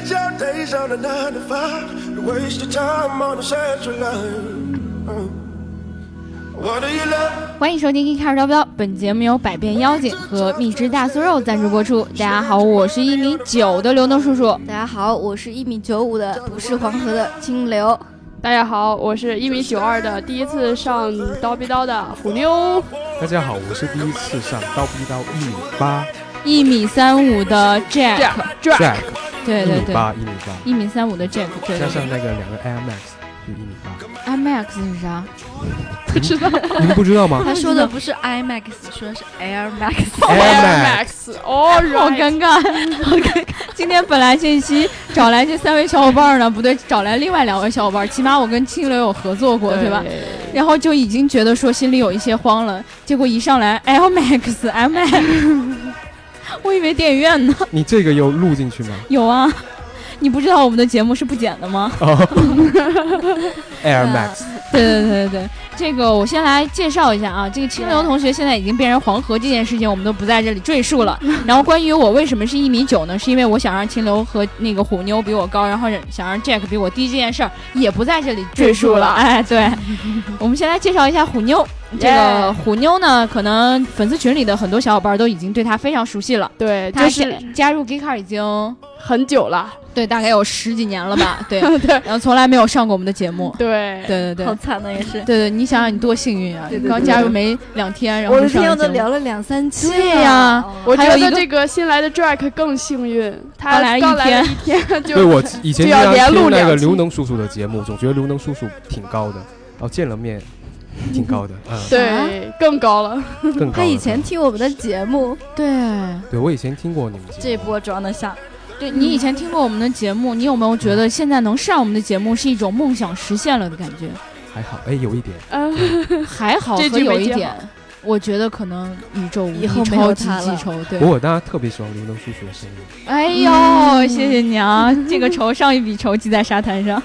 spend your days on a nine to five. You waste your time on the central line. Uh, 欢迎收听《一开始招标》，本节目由百变妖精和蜜汁大酥肉赞助播出。大家好，我是一米九的刘能叔叔。大家好，我是一米九五的，不是黄河的清流。大家好，我是一米九二的，第一次上刀逼刀的虎妞。大家好，我是第一次上刀逼刀一米八一米三五的 Jack，Jack，对对对，一米八一米八，一米三五的 Jack，对对加上那个两个 Air Max 就一米八，，IMAX 是啥？不知道。你们不知道吗？他说的不是 IMAX，说的是 Air Max。Air 哦，好尴尬，好尴尬。今天本来这一期找来这三位小伙伴呢，不对，找来另外两位小伙伴，起码我跟清流有合作过，对。吧？然后就已经觉得说心里有一些慌了，结果一上来 L Max M Max，我以为电影院呢。你这个有录进去吗有啊，你不知道我们的节目是不剪的吗？？Air Max，对对对对对，这个我先来介绍一下啊，这个清流同学现在已经变成黄河这件事情，我们都不在这里赘述了。然后关于我为什么是一米九呢？是因为我想让清流和那个虎妞比我高，然后想让 Jack 比我低这件事儿，也不在这里赘述了。哎，对，我们先来介绍一下虎妞。这个虎妞呢，可能粉丝群里的很多小伙伴都已经对她非常熟悉了。对，她就是加加入 Gay Car 已经很久了。对大概有十几年了吧？对，对然后从来没有上过我们的节目。对对对对好，惨的也是，对对，你想想你多幸运啊！对对对刚加入没两天，然后我的就上了节目天都聊了两三期了。对呀哦我觉得这个新来的 Drake 更幸运，他刚来一天一天对我以前就要经常连录听那个刘能叔叔的节目，总觉得刘能叔叔挺高的，然后见了面挺高的，嗯，对更高了。更高。他以前听我们的节目，对对我以前听过你们节目，这波装得像。对，你以前听过我们的节目，你有没有觉得现在能上我们的节目是一种梦想实现了的感觉？还好，哎，有一点，嗯，还好和这句有一点，我觉得可能宇宙无敌以后没有记仇。对不，过我当然特别喜欢刘能叔叔的声音。哎呦，谢谢你啊！这个仇上一笔仇记在沙滩上。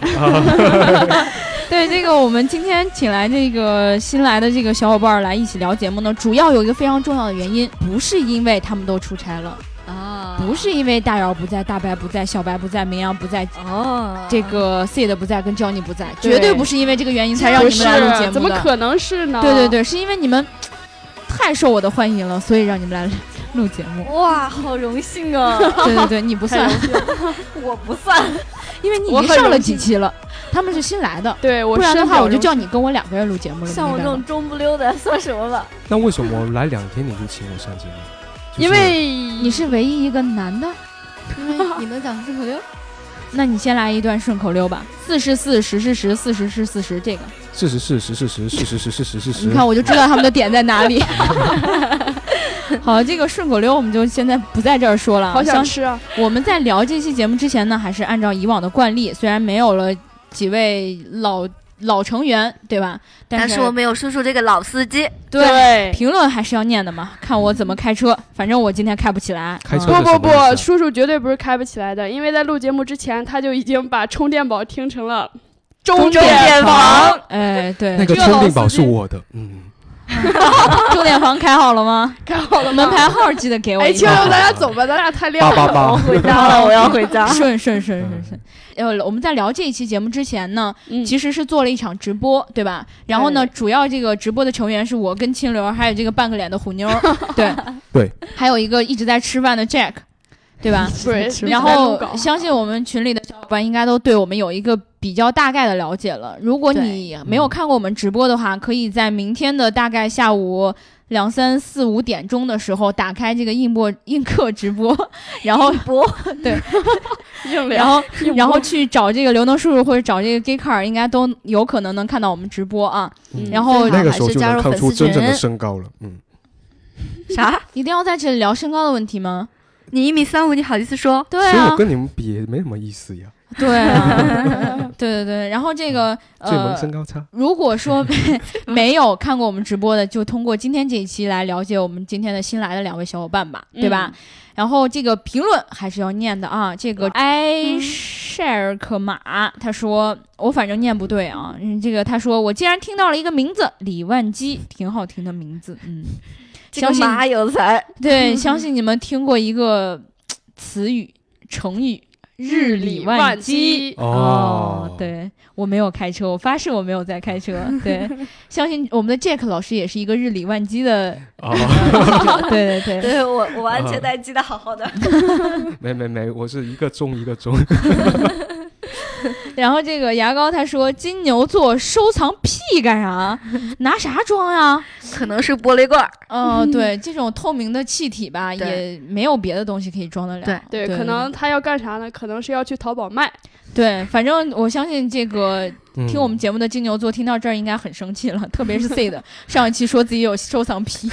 对，这个我们今天请来这个新来的这个小伙伴儿来一起聊节目呢，主要有一个非常重要的原因，不是因为他们都出差了，啊不是因为大姚不在、大白不在、小白不在、明阳不在、哦，这个 C 的不在跟 Johnny 不在，绝对不是因为这个原因才让你们来录节，目的。怎么可能是呢？对对对，是因为你们太受我的欢迎了，所以让你们来录节目。哇，好荣幸啊！对对对，你不算，我不算，因为你已经上了几期了，他们是新来的。对，我不然的话，我就叫你跟我两个人录节目了。像我这种中不溜的算什么吧？那为什么来两天你就请我上节目？就是因为你是唯一一个男的，因为你能讲顺口溜。那你先来一段顺口溜吧。四十四，十是十，四十是四十，这个事实是十是十，事实是十是十。你看我就知道他们的点在哪里。好，这个顺口溜我们就现在不在这儿说了啊。好想相吃啊！我们在聊这期节目之前呢，还是按照以往的惯例，虽然没有了几位老老成员，对吧？但但是我们有叔叔这个老司机，对评论还是要念的嘛，看我怎么开车。反正我今天开不起来。开车嗯不不不，叔叔绝对不是开不起来的，因为在录节目之前，他就已经把充电宝听成了中电电房。哎，对，那个充电宝是我的，嗯，钟点房开好了吗？开好了吗？门牌号记得给我哎。清流，咱俩走吧，咱俩太亮了。八八八，回家了，我要回家。顺顺顺顺顺。呃，我们在聊这一期节目之前呢，嗯其实是做了一场直播，对吧？然后呢，对主要这个直播的成员是我跟清流，还有这个半个脸的虎妞，对对，还有一个一直在吃饭的 Jack，对吧？然后相信我们群里的小伙伴应该都对我们有一个比较大概的了解了。如果你没有看过我们直播的话，可以在明天的大概下午两三四五点钟的时候打开这个硬播映客直播，然后播 硬聊然后然后去找这个刘能叔叔或者找这个 Gay Car，应该都有可能能看到我们直播啊。嗯然后那个时候就还是加入能看出粉丝真正的群身高了，嗯，啥？一定要在这里聊身高的问题吗？你一米三五，你好意思说？对啊所以我，跟你们比没什么意思呀，对。啊，对对对。然后这个呃，身高差，如果说 没有看过我们直播的，就通过今天这一期来了解我们今天的新来的两位小伙伴吧，对吧？然后这个评论还是要念的啊，这个埃塞尔克马他说我反正念不对啊，嗯，这个他说我竟然听到了一个名字李万基，挺好听的名字，嗯，这个相信马有才，对，相信你们听过一个词语成语日理万机。哦对我没有开车，我发誓我没有在开车。对，相信我们的 Jack 老师也是一个日理万机的哦，对 对对，对我我完啊全带系得好好的。没没没，我是一个钟一个钟。然后这个牙膏他说金牛座收藏屁干啥？拿啥装呀？可能是玻璃罐儿，哦，对，这种透明的气体吧，也没有别的东西可以装得了。对对，对可能他要干啥呢？可能是要去淘宝卖。对，反正我相信这个嗯听我们节目的金牛座听到这儿应该很生气了，特别是 C 的 上一期说自己有收藏癖，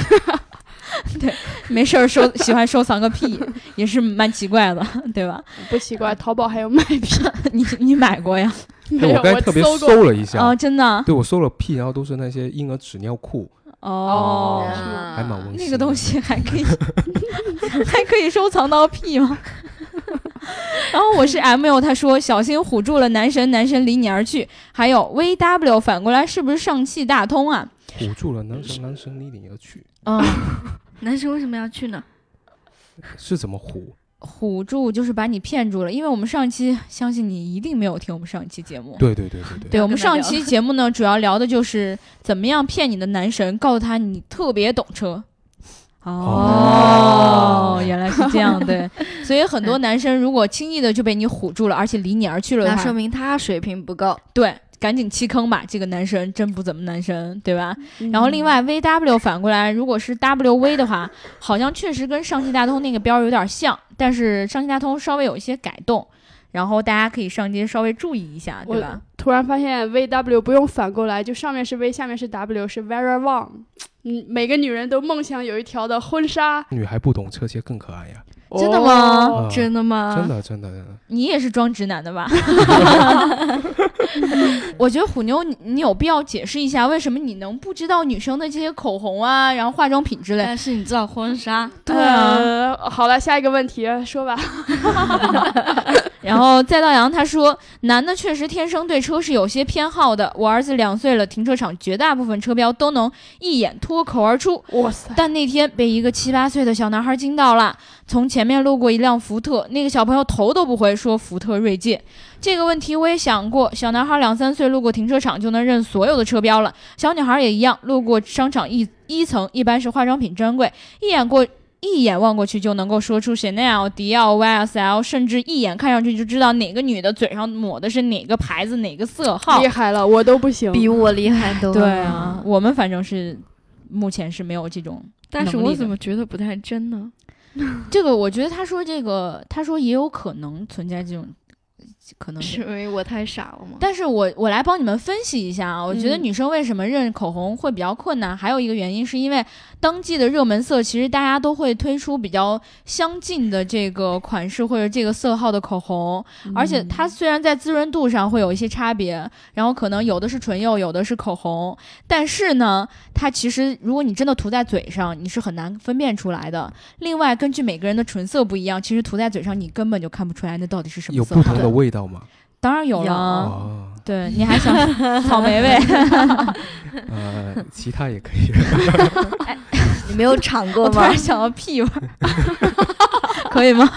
对，没事儿收喜欢收藏个屁，也是蛮奇怪的，对吧？不奇怪，淘宝还有卖 屁。你你买过呀？没 有，哎我刚才特别搜。搜了一下，哦，真的？对我搜了屁，然后都是那些婴儿纸尿裤，哦，还蛮温馨。那个东西还可以还可以收藏到屁吗？然后我是 M L，他说小心唬住了男神，男神离你而去。还有 V W 反过来是不是上汽大通啊？唬住了男神，男神离你而去，嗯，男生为什么要去呢？是怎么唬？唬住就是把你骗住了，因为我们上期相信你一定没有听我们上一期节目。对对对对对。对我们上跟他聊期节目呢，主要聊的就是怎么样骗你的男神，告诉他你特别懂车。哦，原来是这样，对，所以很多男生如果轻易的就被你唬住了，而且离你而去了，那说明他水平不够。对，赶紧弃坑吧，这个男神真不怎么男神，对吧？嗯然后另外 V W 反过来，如果是 W V 的话，好像确实跟上汽大通那个标有点像，但是上汽大通稍微有一些改动，然后大家可以上街稍微注意一下，对吧？突然发现 V W 不用反过来，就上面是 V，下面是 W，是 Very Wrong。嗯，每个女人都梦想有一条的婚纱。女孩不懂车，鞋更可爱呀！真的吗真的吗？真的真的真的，你也是装直男的吧？我觉得虎妞，你你有必要解释一下，为什么你能不知道女生的这些口红啊，然后化妆品之类？但是你知道婚纱？对啊呃好了，下一个问题说吧。然后再到阳他说，男的确实天生对车是有些偏好的。我儿子两岁了，停车场绝大部分车标都能一眼脱口而出。哇塞，但那天被一个七八岁的小男孩惊到了，从前面路过一辆福特，那个小朋友头都不回，说福特锐界。这个问题我也想过，小男孩两三岁路过停车场就能认所有的车标了，小女孩也一样，路过商场一一层一般是化妆品专柜，一眼过。一眼望过去就能够说出 Chanel、迪奥、YSL，甚至一眼看上去就知道哪个女的嘴上抹的是哪个牌子、哪个色号厉。害了，我都不行。比我厉害多了。对啊，，我们反正是目前是没有这种但是我怎么觉得不太真呢？这个我觉得他说这个，他说也有可能存在这种可能是。因为我太傻了吗？但是我我来帮你们分析一下啊，我觉得嗯女生为什么认口红会比较困难，还有一个原因是因为当季的热门色，其实大家都会推出比较相近的这个款式或者这个色号的口红，而且它虽然在滋润度上会有一些差别，然后可能有的是唇釉，有的是口红，但是呢，它其实如果你真的涂在嘴上，你是很难分辨出来的。另外，根据每个人的唇色不一样，其实涂在嘴上你根本就看不出来那到底是什么色号有不同的味道吗？当然有了，哦，对，你还想 草莓味？呃，其他也可以。你没有尝过我突吗然？想到屁味，可以吗？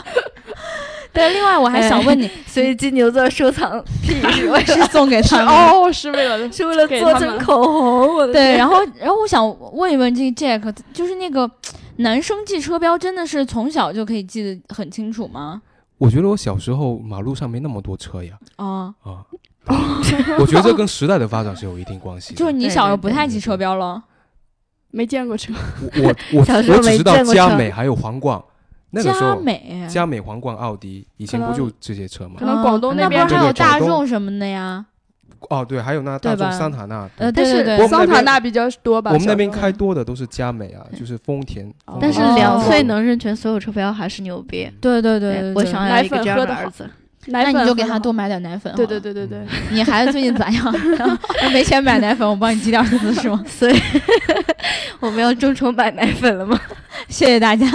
对，另外我还想问你，所以金牛座收藏癖是为是了送给他们？哦，是为了是为了做成口红。我的对，然后然后我想问一问这个 Jack，就是那个男生记车标真的是从小就可以记得很清楚吗？我觉得我小时候马路上没那么多车呀，啊、啊，我觉得这跟时代的发展是有一定关系的。就是你小时候不太记车标了，没见过车。我我我 小时候没我只知道见过车佳美还有皇冠，那个时佳候美，佳美、皇冠、奥迪，以前不就这些车吗可？能广东那边还有大众什么的呀？哦，对，还有那大众桑塔纳，呃，但是桑塔纳比较多吧？我们那边开多的都是佳美啊，就是丰田。但是两岁哦能认全所有车标还是牛逼。对对对对，我想要一个这样的儿子。奶粉那你就给他多买点奶粉。对对，对对对，你孩子最近咋样？要 没钱买奶粉，我帮你积点资是吗？所以我们要众筹买奶粉了吗？谢谢大家。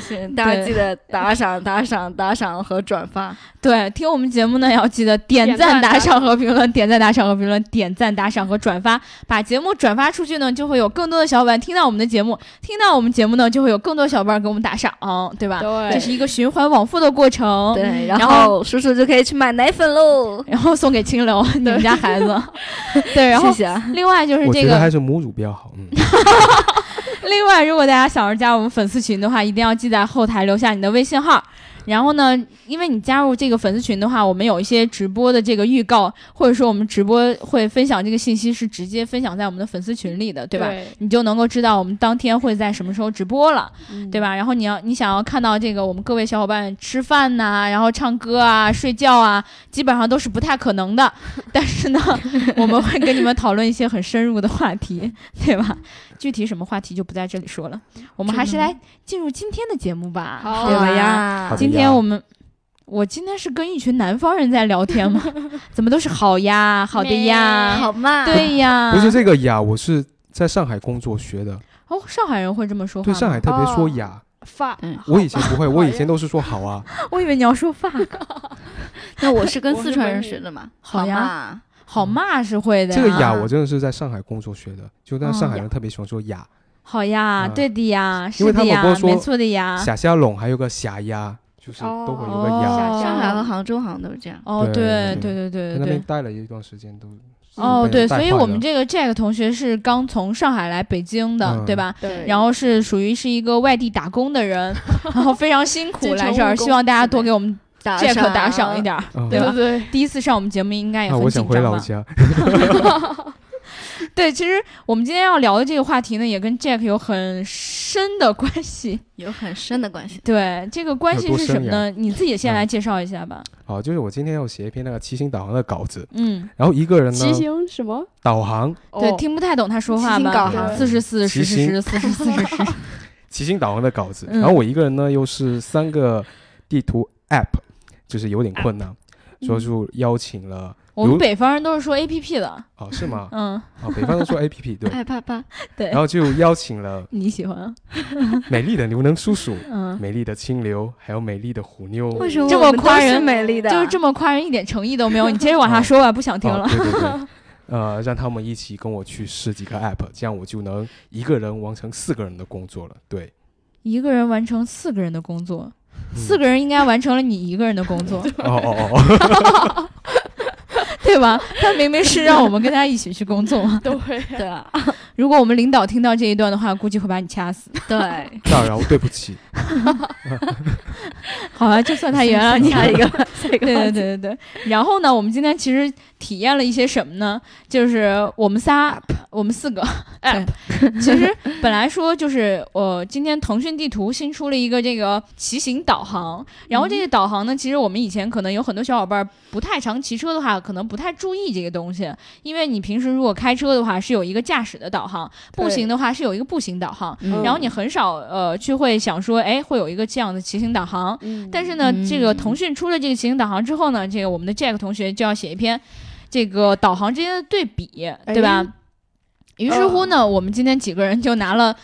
是大家记得打赏、打赏、打赏和转发。对，听我们节目呢，要记得点点赞、打赏和评论，点赞、打赏和评论，点赞、打赏和转发，把节目转发出去呢，就会有更多的小伙伴听到我们的节目，听到我们节目呢，就会有更多小伙伴给我们打赏，对吧？对这是一个循环往复的过程。对，然然后叔叔就可以去买奶粉喽。然后送给清流，你们家孩子。对，然后谢谢啊。另外就是这个，我觉得还是母乳比较好。嗯，另外如果大家想要加我们粉丝群的话，一定要记在后台留下你的微信号。然后呢，因为你加入这个粉丝群的话，我们有一些直播的这个预告，或者说我们直播会分享这个信息，是直接分享在我们的粉丝群里的，对吧？对你就能够知道我们当天会在什么时候直播了，嗯对吧？然后你要你想要看到这个我们各位小伙伴吃饭呐、然后唱歌啊、睡觉啊，基本上都是不太可能的。但是呢，我们会跟你们讨论一些很深入的话题，对吧？具体什么话题就不在这里说了，我们还是来进入今天的节目吧，好？呀今天我们。我今天是跟一群南方人在聊天吗？怎么都是好呀，好的呀，好嘛，对呀。不是这个呀，我是在上海工作学的，哦，上海人会这么说话对？上海特别说哦雅。发。嗯我以前不会，我以前都是说好啊。我以为你要说发。那我是跟四川人学的嘛。好呀嘛，好骂是会的呀。这个雅我真的是在上海工作学的，就那哦上海人特别喜欢说雅，好呀，嗯对的呀，是因为他的呀没错的呀。霞霞龙还有个霞鸭，就是都会有个哦雅。上海和杭州好像都是这样。哦，对对对对对那边。待了一段时间都。哦，对，所以我们这个 Jack 同学是刚从上海来北京的，嗯对吧？对，然后是属于是一个外地打工的人，然后非常辛苦来这儿，希望大家多给我们打 Jack 打赏一点儿，嗯对吧对对第一次上我们节目应该也啊，很我想紧张吧？回老家。对，其实我们今天要聊的这个话题呢，也跟 Jack 有很深的关系。有很深的关系。对，这个关系是什么呢？你自己先嗯来介绍一下吧。好，就是我今天要写一篇那个骑行 导航的稿子，嗯，然后一个人呢骑行什么？导航对，哦听不太懂他说话骑导航？四十四十十四十四十十，骑行导航的稿子，嗯然后我一个人呢又是三个地图 app，就是有点困难，所以就邀请了我们北方人都是说 A P P 的，哦是吗？嗯，哦北方人说 app 对，爱啪啪，对然，后就邀请了 你喜欢，美丽的刘能叔叔、嗯，美丽的清流，还有美丽的虎妞。为什么这么夸人美丽的？就是这么夸人，一点诚意都没有。你接着往下说吧，不想听了。哦对对对，呃，让他们一起跟我去试几个 app，这样我就能一个人完成四个人的工作了。对，一个人完成四个人的工作，嗯四个人应该完成了你一个人的工作，哦哦哦哦，对吧？他明明是让我们跟他一起去工作。对，对啊，如果我们领导听到这一段的话，估计会把你掐死。对，大扰，对不起。好啊，就算他原谅你。下一个，下一个对对对对对。然后呢，我们今天其实体验了一些什么呢？就是我们仨，我们四个。其实本来说就是，呃，今天腾讯地图新出了一个这个骑行导航，然后这个导航呢，其实我们以前可能有很多小伙伴不太常骑车的话，可能不太注意这个东西，因为你平时如果开车的话是有一个驾驶的导航，步行的话是有一个步行导航。嗯然后你很少呃去会想说，哎，会有一个这样的骑行导航，嗯但是呢，嗯这个腾讯出了这个骑行导航之后呢，这个我们的 Jack 同学就要写一篇这个导航之间的对比，对吧？于是乎呢，我们今天几个人就拿了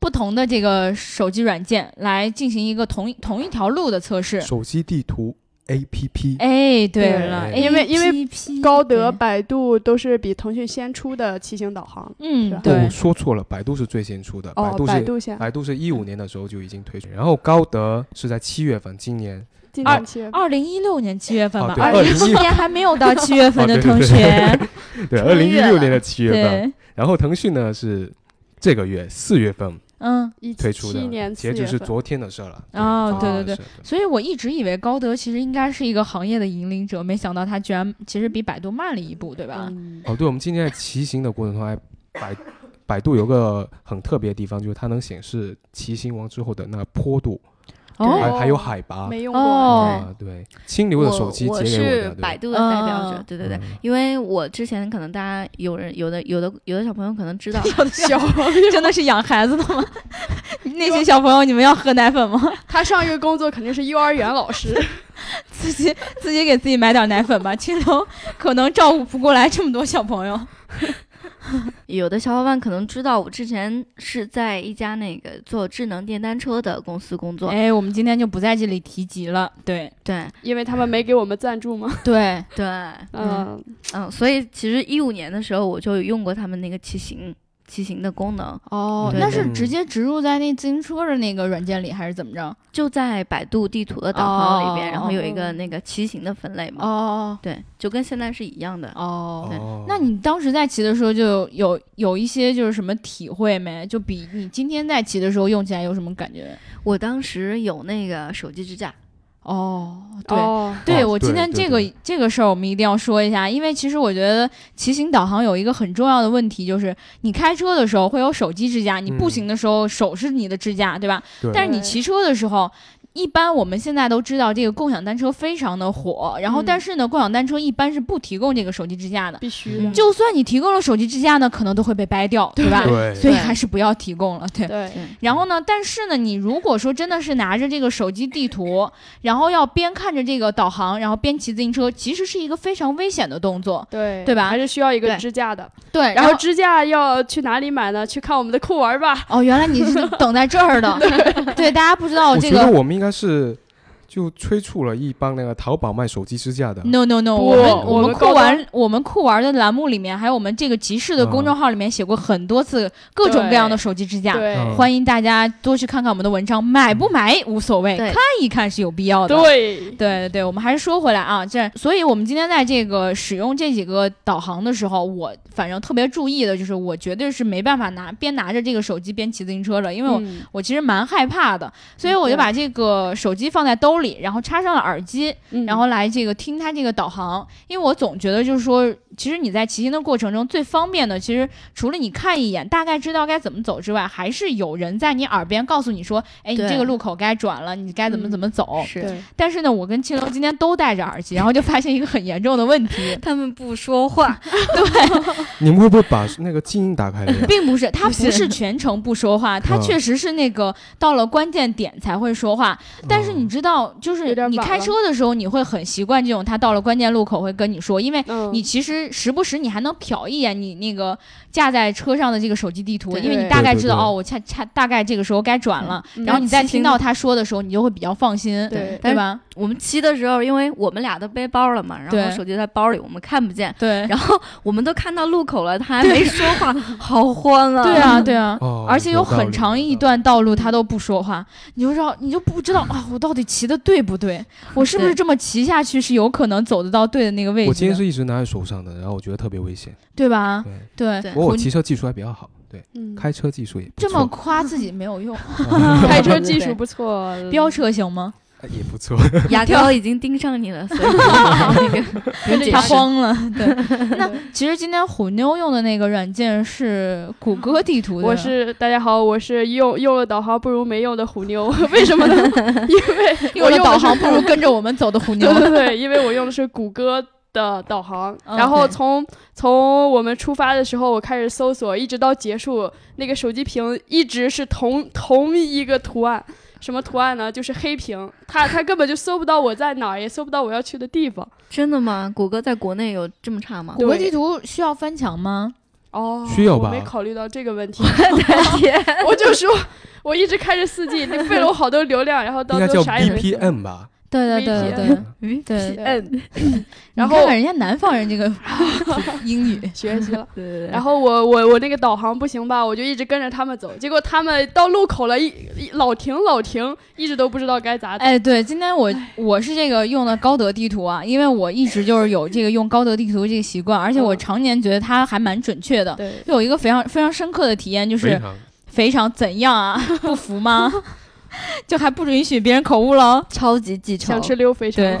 不同的这个手机软件来进行一个同一同一条路的测试。手机地图 APP，哎，对对了，因为因为高德、百度都是比腾讯先出的骑行导航。嗯对。哦，，说错了，百度是最先出的，百哦，度是百度先，百度是一五年的时候就已经推出，然后高德是在七月份，今年今年七月份。二零一六年七月份吧二零一七2016年还没有到七月份的同学，对，二零一六年的七月份，对，然后腾讯呢是这个月四月份嗯。一推出的七年，四截止是昨天的事儿了。哦昨天对对所以我一直以为高德其实应该是一个行业的引领者，没想到它居然其实比百度慢了一步，对吧？嗯哦，对，我们今天在骑行的过程中还百百度有个很特别的地方，就是它能显示骑行完之后的那个坡度，哦还还有海拔。没用过。对，清流的手机我我截给我是的，百度的代表者嗯，对对对，嗯因为我之前可能大家有人有的有的有的小朋友可能知道，小 真的是养孩子的吗？那些小朋友，你们要喝奶粉吗？他上一个工作肯定是幼儿园老师，自己自己给自己买点奶粉吧，清流可能照顾不过来这么多小朋友。有的小伙伴可能知道，我之前是在一家那个做智能电单车的公司工作。哎，我们今天就不在这里提及了。对对因为他们没给我们赞助吗。对，对，嗯，嗯，所以其实一五年的时候我就有用过他们那个骑行骑行的功能，哦，那是直接植入在那自行车的那个软件里，还是怎么着？就在百度地图的导航里边，哦然后有一个哦那个骑行的分类嘛。哦对，就跟现在是一样的。哦对哦那你当时在骑的时候就有有一些就是什么体会没？就比你今天在骑的时候用起来有什么感觉？我当时有那个手机支架，哦，对。哦，对，哦我今天这个这个事儿，我们一定要说一下，因为其实我觉得骑行导航有一个很重要的问题，就是你开车的时候会有手机支架，你步嗯行的时候手是你的支架，对吧？对但是你骑车的时候，一般我们现在都知道这个共享单车非常的火，然后嗯但是呢，共享单车一般是不提供这个手机支架的，必须的。就算你提供了手机支架呢，可能都会被掰掉，对吧？对所以还是不要提供了，对。对，然后呢，但是呢，你如果说真的是拿着这个手机地图，然后要边看着这个导航，然后边骑自行车，其实是一个非常危险的动作。对对吧还是需要一个支架的。对，然后支架要去哪里买呢？去看我们的酷玩吧。哦，原来你是等在这儿的。对，大家不知道这个。觉得我们应应该是就催促了一帮那个淘宝卖手机支架的。No no no，我们我们酷玩我们酷玩的栏目里面，还有我们这个集市的公众号里面写过很多次各种各样的手机支架，欢迎大家多去看看我们的文章，买不买无所谓，看一看是有必要的。对，对对对，我们还是说回来啊，这，所以我们今天在这个使用这几个导航的时候，我反正特别注意的就是，我绝对是没办法拿边拿着这个手机边骑自行车的，因为我、嗯。我其实蛮害怕的，所以我就把这个手机放在兜里，然后插上了耳机，嗯。然后来这个听它这个导航，因为我总觉得就是说，其实你在骑行的过程中最方便的，其实除了你看一眼大概知道该怎么走之外，还是有人在你耳边告诉你说，哎，你这个路口该转了，你该怎么怎么走。是，但是呢，我跟青楼今天都戴着耳机，然后就发现一个很严重的问题，他们不说话，对 你们会不会把那个静音打开？并不是他不不是是全程不说话，他嗯。确实是那个到了关键点才会说话。但是你知道，就是你开车的时候，你会很习惯这种他到了关键路口会跟你说，因为嗯，你其实时不时你还能瞟一眼你那个架在车上的这个手机地图，因为你大概知道哦，我恰恰大概这个时候该转了，嗯然后你再听到他说的时候，你就会比较放心，对对吧？我们骑的时候，因为我们俩都背包了嘛，然后手机在包里，我们看不见。对，然后我们都看到路口了，他还没说话，好慌啊！对啊，对啊。哦，而且有很长一段道路他都不说话，你就知道你就不知道啊，我到底骑的对不对？我是不是这么骑下去是有可能走得到对的那个位置我今天，是一直拿在手上的，然后我觉得特别危险。对吧？对，对，对。不过我骑车技术还比较好，对，嗯。开车技术也不这么夸自己没有用，开车技术不错，飙车行吗？也不错。牙膏已经盯上你了，所以 他释。慌了。对，那其实今天虎妞用的那个软件是谷歌地图的，我是大家好，我是用用了导航不如没用的虎妞，为什么呢？因为用了导我用的是航不如跟着我们走的虎妞对。对对，因为我用的是谷歌的导航，嗯然后对从从我们出发的时候，我开始搜索，一直到结束，那个手机屏一直是同同一个图案。什么图案呢？就是黑屏，它它根本就搜不到我在哪儿，也搜不到我要去的地方。真的吗？谷歌在国内有这么差吗？谷歌地图需要翻墙吗？哦，需要吧我没考虑到这个问题，天，我就说，我一直开着四 G，那费了我好多流量，然后到应该叫最后啥也没做 VPN 吧？对对对 VPN 对对。嗯，然后看看人家南方人这个 英语，学习了。对对对。然后我我我那个导航不行吧，我就一直跟着他们走，结果他们到路口了，一一老停老停，一直都不知道该咋走。哎，对，今天我我是这个用的高德地图啊，因为我一直就是有这个用高德地图这个习惯，而且我嗯常年觉得它还蛮准确的。对，有一个非常非常深刻的体验，就是非常怎样啊？不服吗？就还不允许别人口误喽？超级记仇想，吃溜肥肠。对，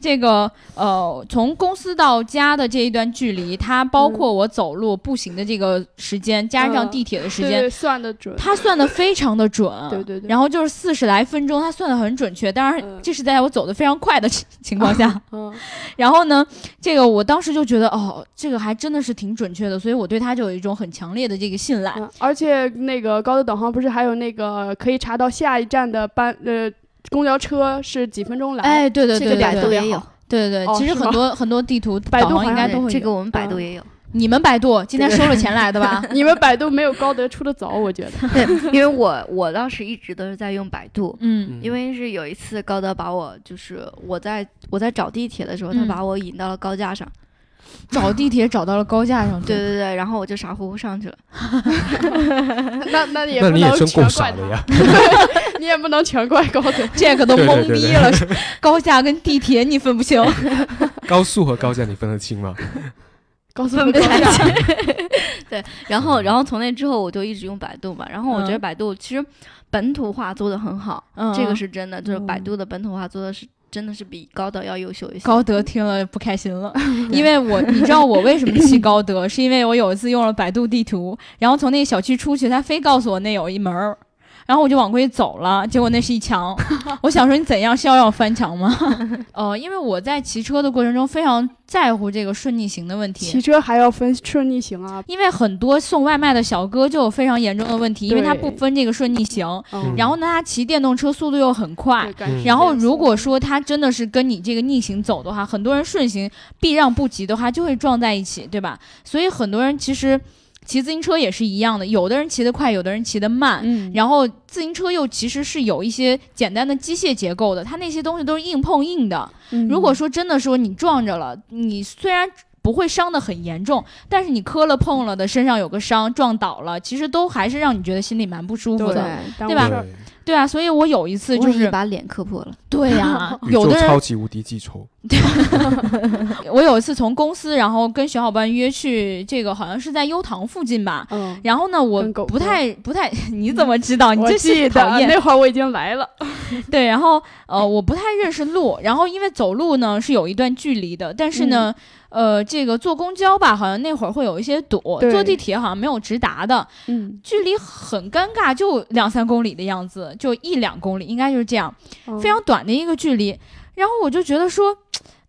这个呃，从公司到家的这一段距离，它包括我走路、步行的这个时间，加上嗯地铁的时间，对对算的准。它算的非常的准。对对对然后就是四十来分钟，它算的很准确。当然嗯，这是在我走的非常快的情情况下。嗯，然后呢，这个我当时就觉得，哦，这个还真的是挺准确的，所以我对它就有一种很强烈的这个信赖。嗯而且那个高德导航不是还有那个可以查到下一站的班呃公交车是几分钟来？哎，对对这个对对对百度也有，对对对，其实很多很多地图百度应该都会有。这个我们百度嗯也有。你们百度今天收了钱来的吧？你们百度没有高德出的早，我觉得。对，因为我我当时一直都是在用百度，嗯因为是有一次高德把我就是我在我在找地铁的时候，他嗯把我引到了高架上，找地铁找到了高架上，对，对对，然后我就傻乎乎上去了。那那也那不能全怪傻的呀！他，你也不能全怪高铁。这个都对对对对懵逼了。高架跟地铁你分不清，高速和高架你分得清吗？高速分不开高架，对，然后然后从那之后我就一直用百度嘛，然后我觉得嗯百度其实本土化做的很好，嗯这个是真的，就是百嗯度的本土化做的是真的是比高德要优秀一些。高德听了不开心了，因为我你知道我为什么去高德，是因为我有一次用了百度地图，然后从那个小区出去，他非告诉我那有一门儿。然后我就往过去走了，结果那是一墙。我想说你怎样是要让我翻墙吗？呃，因为我在骑车的过程中非常在乎这个顺逆行的问题骑，车还要分顺逆行啊。因为很多送外卖的小哥就有非常严重的问题，因为他不分这个顺逆行，嗯，然后呢他骑电动车速度又很快对，然后如果说他真的是跟你这个逆行走的话，很多人顺行避让不及的话，就会撞在一起，对吧？所以很多人其实骑自行车也是一样的，有的人骑得快，有的人骑得慢。嗯，然后自行车又其实是有一些简单的机械结构的，它那些东西都是硬碰硬的。嗯如果说真的说你撞着了，你虽然不会伤得很严重，但是你磕了碰了的，身上有个伤，撞倒了，其实都还是让你觉得心里蛮不舒服的。耽对吧对啊，所以我有一次就是把脸磕破了。对呀、有的人超级无敌记仇，我有一次从公司，然后跟小伙伴约去这个好像是在优唐附近吧。嗯，然后呢，我不太不太，你怎么知道？你我这记得是讨厌那会儿我已经来了。对。然后呃，我不太认识路，然后因为走路呢是有一段距离的，但是呢，呃，这个坐公交吧，好像那会儿会有一些堵，坐地铁好像没有直达的，嗯，距离很尴尬，就两三公里的样子，就一两公里，应该就是这样。嗯非常短的一个距离，然后我就觉得说。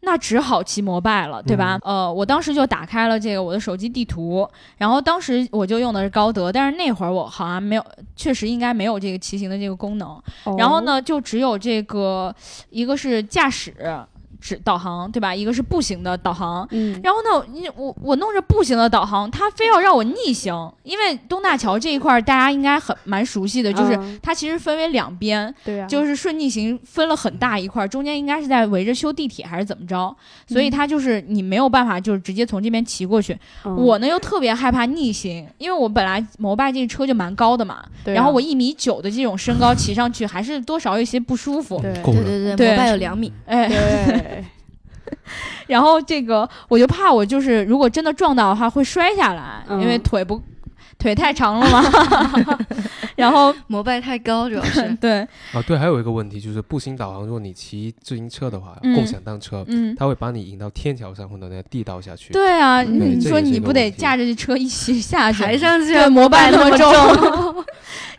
那只好骑摩拜了，对吧？呃，我当时就打开了这个我的手机地图，然后当时我就用的是高德，但是那会儿我好像没有，确实应该没有这个骑行的这个功能。哦然后？呢，就只有这个一个是驾驶指导航，对吧？一个是步行的导航。嗯，然后呢，你我我弄着步行的导航，它非要让我逆行，因为东大桥这一块儿大家应该很蛮熟悉的，就是嗯它其实分为两边，对呀，就是顺逆行分了很大一块儿，中间应该是在围着修地铁还是怎么着，所以嗯它就是你没有办法就是直接从这边骑过去。嗯我呢又特别害怕逆行，因为我本来摩拜这车就蛮高的嘛，对啊然后我一米九的这种身高骑上去还是多少有些不舒服。对。对对对，对摩拜有两米，哎，对，然后这个我就怕我就是如果真的撞到的话会摔下来，嗯因为腿不腿太长了嘛。然后摩拜太高主要是。对，啊，对，还有一个问题就是步行导航，如果你骑自行车的话，嗯共享单车，嗯。它会把你引到天桥上或者那个地道下去。对啊，嗯你说你不得驾着这车一起下去？抬上去对，摩拜那么，重，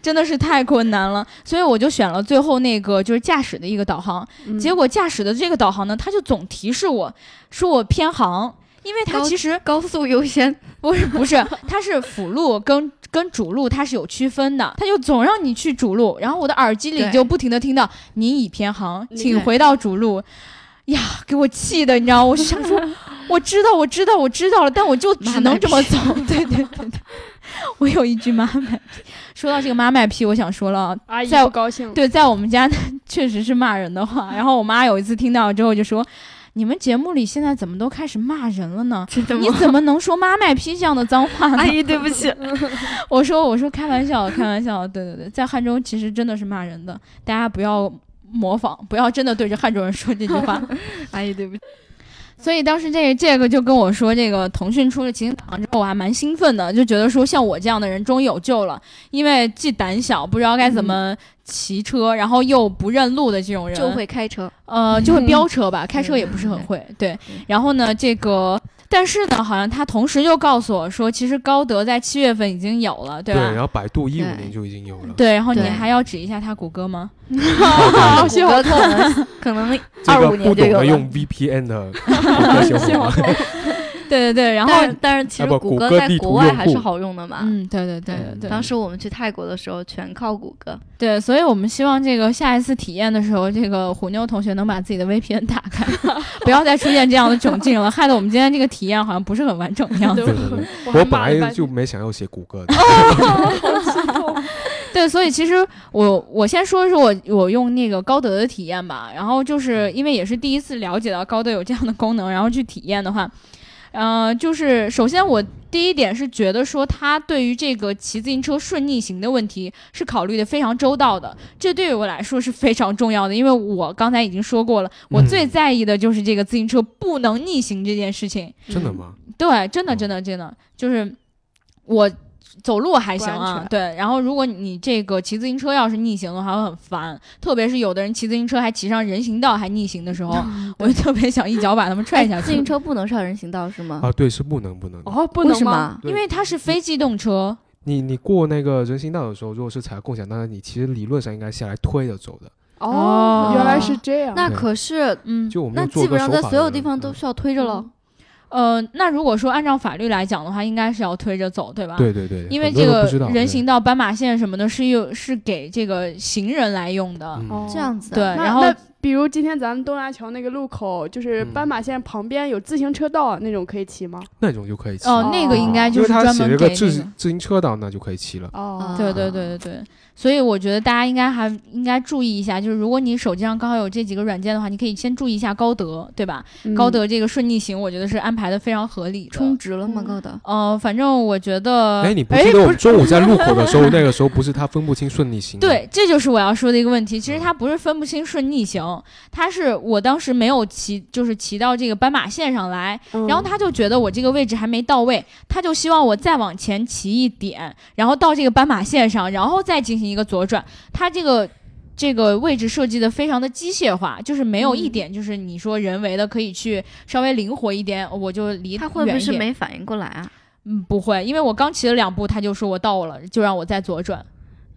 真的是太困难了。所以我就选了最后那个就是驾驶的一个导航。嗯结果驾驶的这个导航呢，它就总提示我说我偏航，因为它其实高速优先。不是不是，它是辅路跟跟主路它是有区分的，它就总让你去主路，然后我的耳机里就不停的听到您已偏航，请回到主路。呀，给我气的，你知道吗？我就想说，我知道，我知道，我知道了，但我就只能这么走。对对对对，我有一句妈卖批。说到这个妈卖批，我想说了，阿姨在不高兴。对，在我们家 确实是骂人的话。然后我妈有一次听到之后就说：“你们节目里现在怎么都开始骂人了呢？你怎么能说妈卖批这样的脏话呢？”阿姨，对不起。我说我说开玩笑，开玩笑，对对对，在汉中其实真的是骂人的，大家不要模仿，不要真的对着汉中人说这句话。阿 姨，对不起。所以当时这个这个就跟我说，这个腾讯出了骑行导航之后，我还蛮兴奋的，就觉得说像我这样的人终于有救了，因为既胆小不知道该怎么骑车，然后又不认路的这种人，就会开车，呃，就会 飙车吧，开车也不是很会，对。然后呢，这个，但是呢，好像他同时又告诉我说，其实高德在七月份已经有了，对吧？对然后百度一五年就已经有了。对，然后你还要指一下他谷歌吗？好谷歌可能可能二五年就有了。不懂得用 VPN 的谷歌小伙伴，对对对，然后但是其实谷歌在国外还是好用的嘛。嗯，对对对对对，当时我们去泰国的时候，全靠谷歌。对，所以我们希望这个下一次体验的时候，这个虎妞同学能把自己的 VPN 打开，不要再出现这样的窘境了，害得我们今天这个体验好像不是很完整的样子。对对对，我本来就没想要写谷歌的。对，所以其实我我先说说我我用那个高德的体验吧，然后就是因为也是第一次了解到高德有这样的功能，然后去体验的话，呃，就是首先我第一点是觉得说他对于这个骑自行车顺逆行的问题是考虑的非常周到的，这对于我来说是非常重要的，因为我刚才已经说过了，我嗯最在意的就是这个自行车不能逆行这件事情。真的吗？对，真的，哦真的，真的，就是我走路还行啊不安全，对。然后如果你这个骑自行车要是逆行的话，会很烦。特别是有的人骑自行车还骑上人行道还逆行的时候，我就特别想一脚把他们踹下去。哎自行车不能上人行道是吗？啊，对，是不能不能。哦，不为什能吗？么？因为它是非机动车，你你过那个人行道的时候，如果是踩共享单车，你其实理论上应该下来推着走的。哦原来是这样。那可是，嗯，那就我们又做基本上在所有地方嗯都需要推着喽。呃，那如果说按照法律来讲的话，应该是要推着走，对吧？。对对对，因为这个人行道、斑马线什么的，是用是给这个行人来用的。这样子啊，对，然后比如今天咱们东大桥那个路口，就是嗯斑马线旁边有自行车道那种可以骑吗？那种就可以骑。哦，那个应该就是专门给那个自。自行车道，那就可以骑了。哦，对对对对对，所以我觉得大家应该还应该注意一下，就是如果你手机上刚好有这几个软件的话，你可以先注意一下高德，对吧？嗯高德这个顺逆行，我觉得是安排的非常合理的。充值了吗？嗯高德？呃，反正我觉得，哎，你 不哎记得我们中午在路口的时候，那个时候不是他分不清顺逆行？对，这就是我要说的一个问题。其实他不是分不清顺逆行，他是我当时没有骑，就是骑到这个斑马线上来，嗯然后他就觉得我这个位置还没到位，他就希望我再往前骑一点，然后到这个斑马线上，然后再进行一个左转。它这个这个位置设计的非常的机械化，就是没有一嗯点就是你说人为的可以去稍微灵活一点，我就离他会不会是远一点没反应过来啊？嗯，不会，因为我刚骑了两步，他就说我到了，就让我再左转。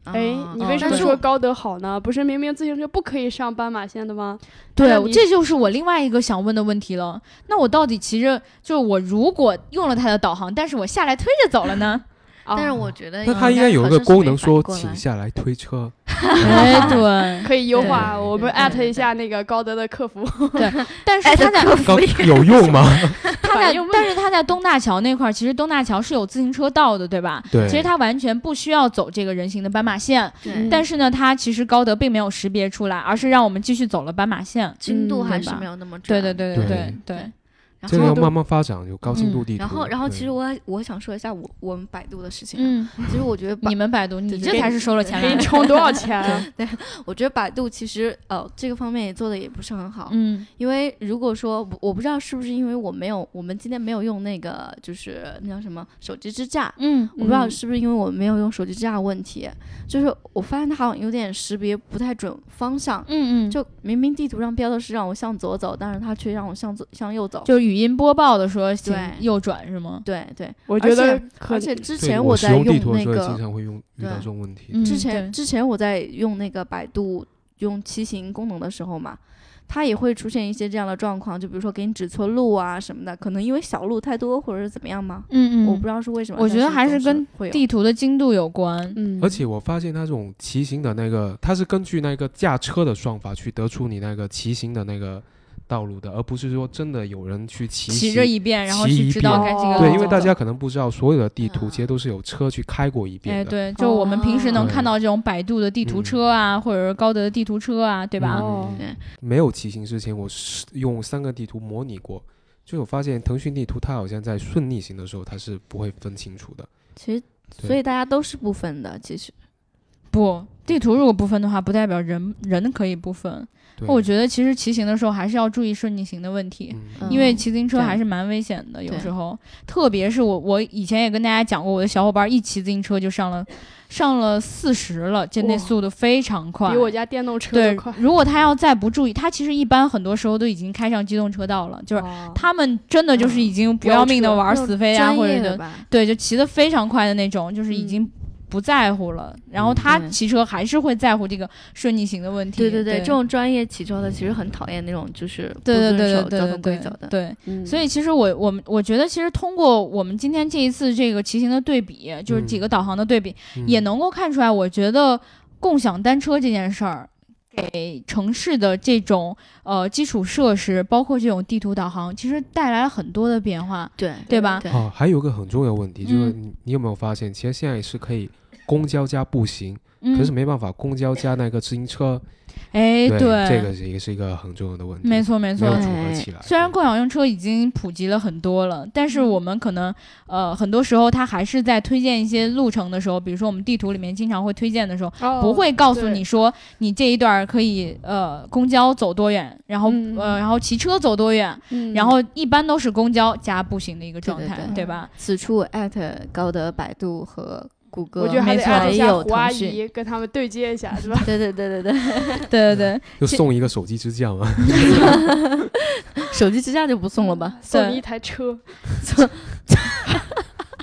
哎啊，你为什么说高德好呢？不是明明自行车不可以上斑马线的吗？对这就是我另外一个想问的问题了。那我到底骑着，就是我如果用了它的导航，但是我下来推着走了呢？但是哦我觉得那他应该有一个功能说，请请下来推车。哎，对，可以优化，我们艾特一下那个高德的客服。对 但是哎，它在有用吗？他在但是他在东大桥那块儿，其实东大桥是有自行车道的，对吧？对，其实他完全不需要走这个人行的斑马线，对，但是呢，他其实高德并没有识别出来，而是让我们继续走了斑马线。精度嗯还是没有那么准。对对对对对。对对，然后这个要慢慢发展，有高精度嗯地图。然后，然后其实我还我想说一下我我们百度的事情啊。嗯，其实我觉得你们百度，你这才是收了钱给。你充多少 钱对？我觉得百度其实呃这个方面也做的也不是很好。嗯因为如果说我我不知道是不是因为我没有我们今天没有用那个就是那叫什么手机支架，嗯我不知道嗯是不是因为我没有用手机支架的问题，就是我发现它好像有点识别不太准方向。嗯嗯，就明明地图上标的是让我向左走，但是它却让我向左向右走。就语音播报的说请对右转是吗？对对，我觉得可而且之前我使用地在用图的时候也那个经常会用遇到这种问题。嗯之前之前我在用那个百度用骑行功能的时候嘛，它也会出现一些这样的状况，就比如说给你指错路啊什么的，可能因为小路太多或者是怎么样吗？嗯嗯，我不知道是为什么。我觉得还是跟地图的精度有关。嗯，而且我发现它这种骑行的那个，它是根据那个驾车的算法去得出你那个骑行的那个道路的，而不是说真的有人去骑骑行着一遍，然后去知道对，该这个路因为大家可能不知道，所有的地图嗯其实都是有车去开过一遍哎，的。对，就我们平时能哦看到这种百度的地图车啊，或者是高德的地图车啊，对吧？哦嗯没有骑行之前，我是用三个地图模拟过，就我发现腾讯地图它好像在顺逆行的时候，它是不会分清楚的。其实，所以大家都是不分的。其实，不，地图如果不分的话，不代表人人可以不分。对，我觉得其实骑行的时候还是要注意顺逆行的问题。因为骑自行车还是蛮危险的，有时候，特别是我，我以前也跟大家讲过，我的小伙伴一骑自行车就上了，上了四十了，就那速度非常快。比我家电动车快，。如果他要再不注意，他其实一般很多时候都已经开上机动车道了，就是哦。他们真的就是已经不要命的车玩死飞啊，专或者的，对，就骑得非常快的那种，就是已嗯。经不在乎了，然后他骑车还是会在乎这个顺逆行的问题。对对对，这种专业骑车的其实很讨厌那种就是不对对遵对对对守交通规则的。对。嗯所以其实我我们我觉得，其实通过我们今天这一次这个骑行的对比，就是几个导航的对比，嗯也能够看出来，我觉得共享单车这件事儿。给城市的这种呃基础设施，包括这种地图导航，其实带来了很多的变化，对对吧？对哦，还有个很重要的问题，就是嗯你你有没有发现，其实现在是可以公交加步行，嗯，可是没办法公交加那个自行车，哎，对，这个是也是一个很重要的问题，没错没错没。组合起来。虽然共享用车已经普及了很多了，但是我们可能呃很多时候它还是在推荐一些路程的时候，比如说我们地图里面经常会推荐的时候，哦不会告诉你说你这一段儿可以呃公交走多远，然后、嗯呃然后骑车走多远，嗯然后一般都是公交加步行的一个状态，对对对吧？此处艾特高德、百度和谷歌，我觉得还得安一下有胡阿。姨，跟他们对接一下，是吧？对对对对对，对对对，就 送一个手机支架嘛，手机支架就不送了吧？送你一台车，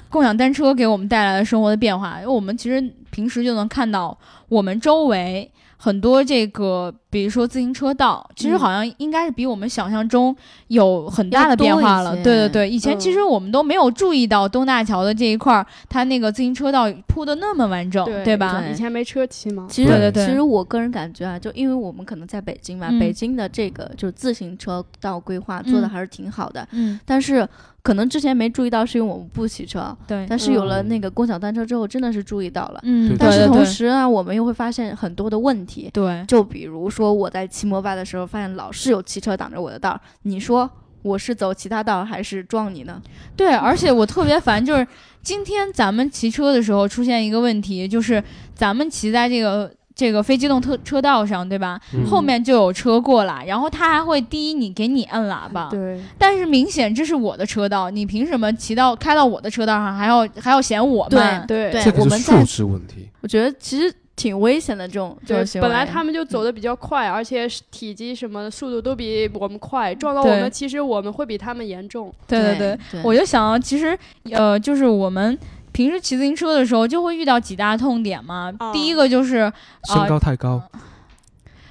共享单车给我们带来了生活的变化，因为我们其实平时就能看到我们周围很多这个，比如说自行车道，其实嗯。好像应该是比我们想象中有很大的变化了。对对对，以前嗯。其实我们都没有注意到东大桥的这一块儿，它那个自行车道铺的那么完整，对吧？对以前没车骑嘛，其实对。对对。其实我个人感觉啊，就因为我们可能在北京嘛，嗯。北京的这个就是自行车道规划做的嗯还是挺好的，嗯，但是可能之前没注意到，是因为我们不骑车，对，但是有了嗯那个共享单车之后，真的是注意到了。嗯，对。对但是同时呢，我们又会发现很多的问题，对，就比如说我在骑摩拜的时候，发现老是有汽车挡着我的道儿，你说我是走其他道儿还是撞你呢？对，而且我特别烦，就是今天咱们骑车的时候出现一个问题，就是咱们骑在这个这个非机动车车道上，对吧？嗯后面就有车过来，然后他还会第一你给你摁喇叭，对，但是明显这是我的车道，你凭什么骑到开到我的车道上还要还要嫌我慢？对对这个我们在是素质问题。我觉得其实挺危险的这种这种对，行为。本来他们就走的比较快，而且体积什么的速度都比我们快，撞到我们，其实我们会比他们严重。对对对对，我就想到，其实呃，就是我们平时骑自行车的时候就会遇到几大痛点嘛。哦第一个就是身高太高，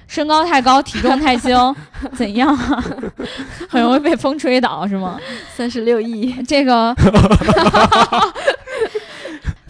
身高太高，体重太轻，怎样啊？很容易被风吹倒是吗？三十六亿，这个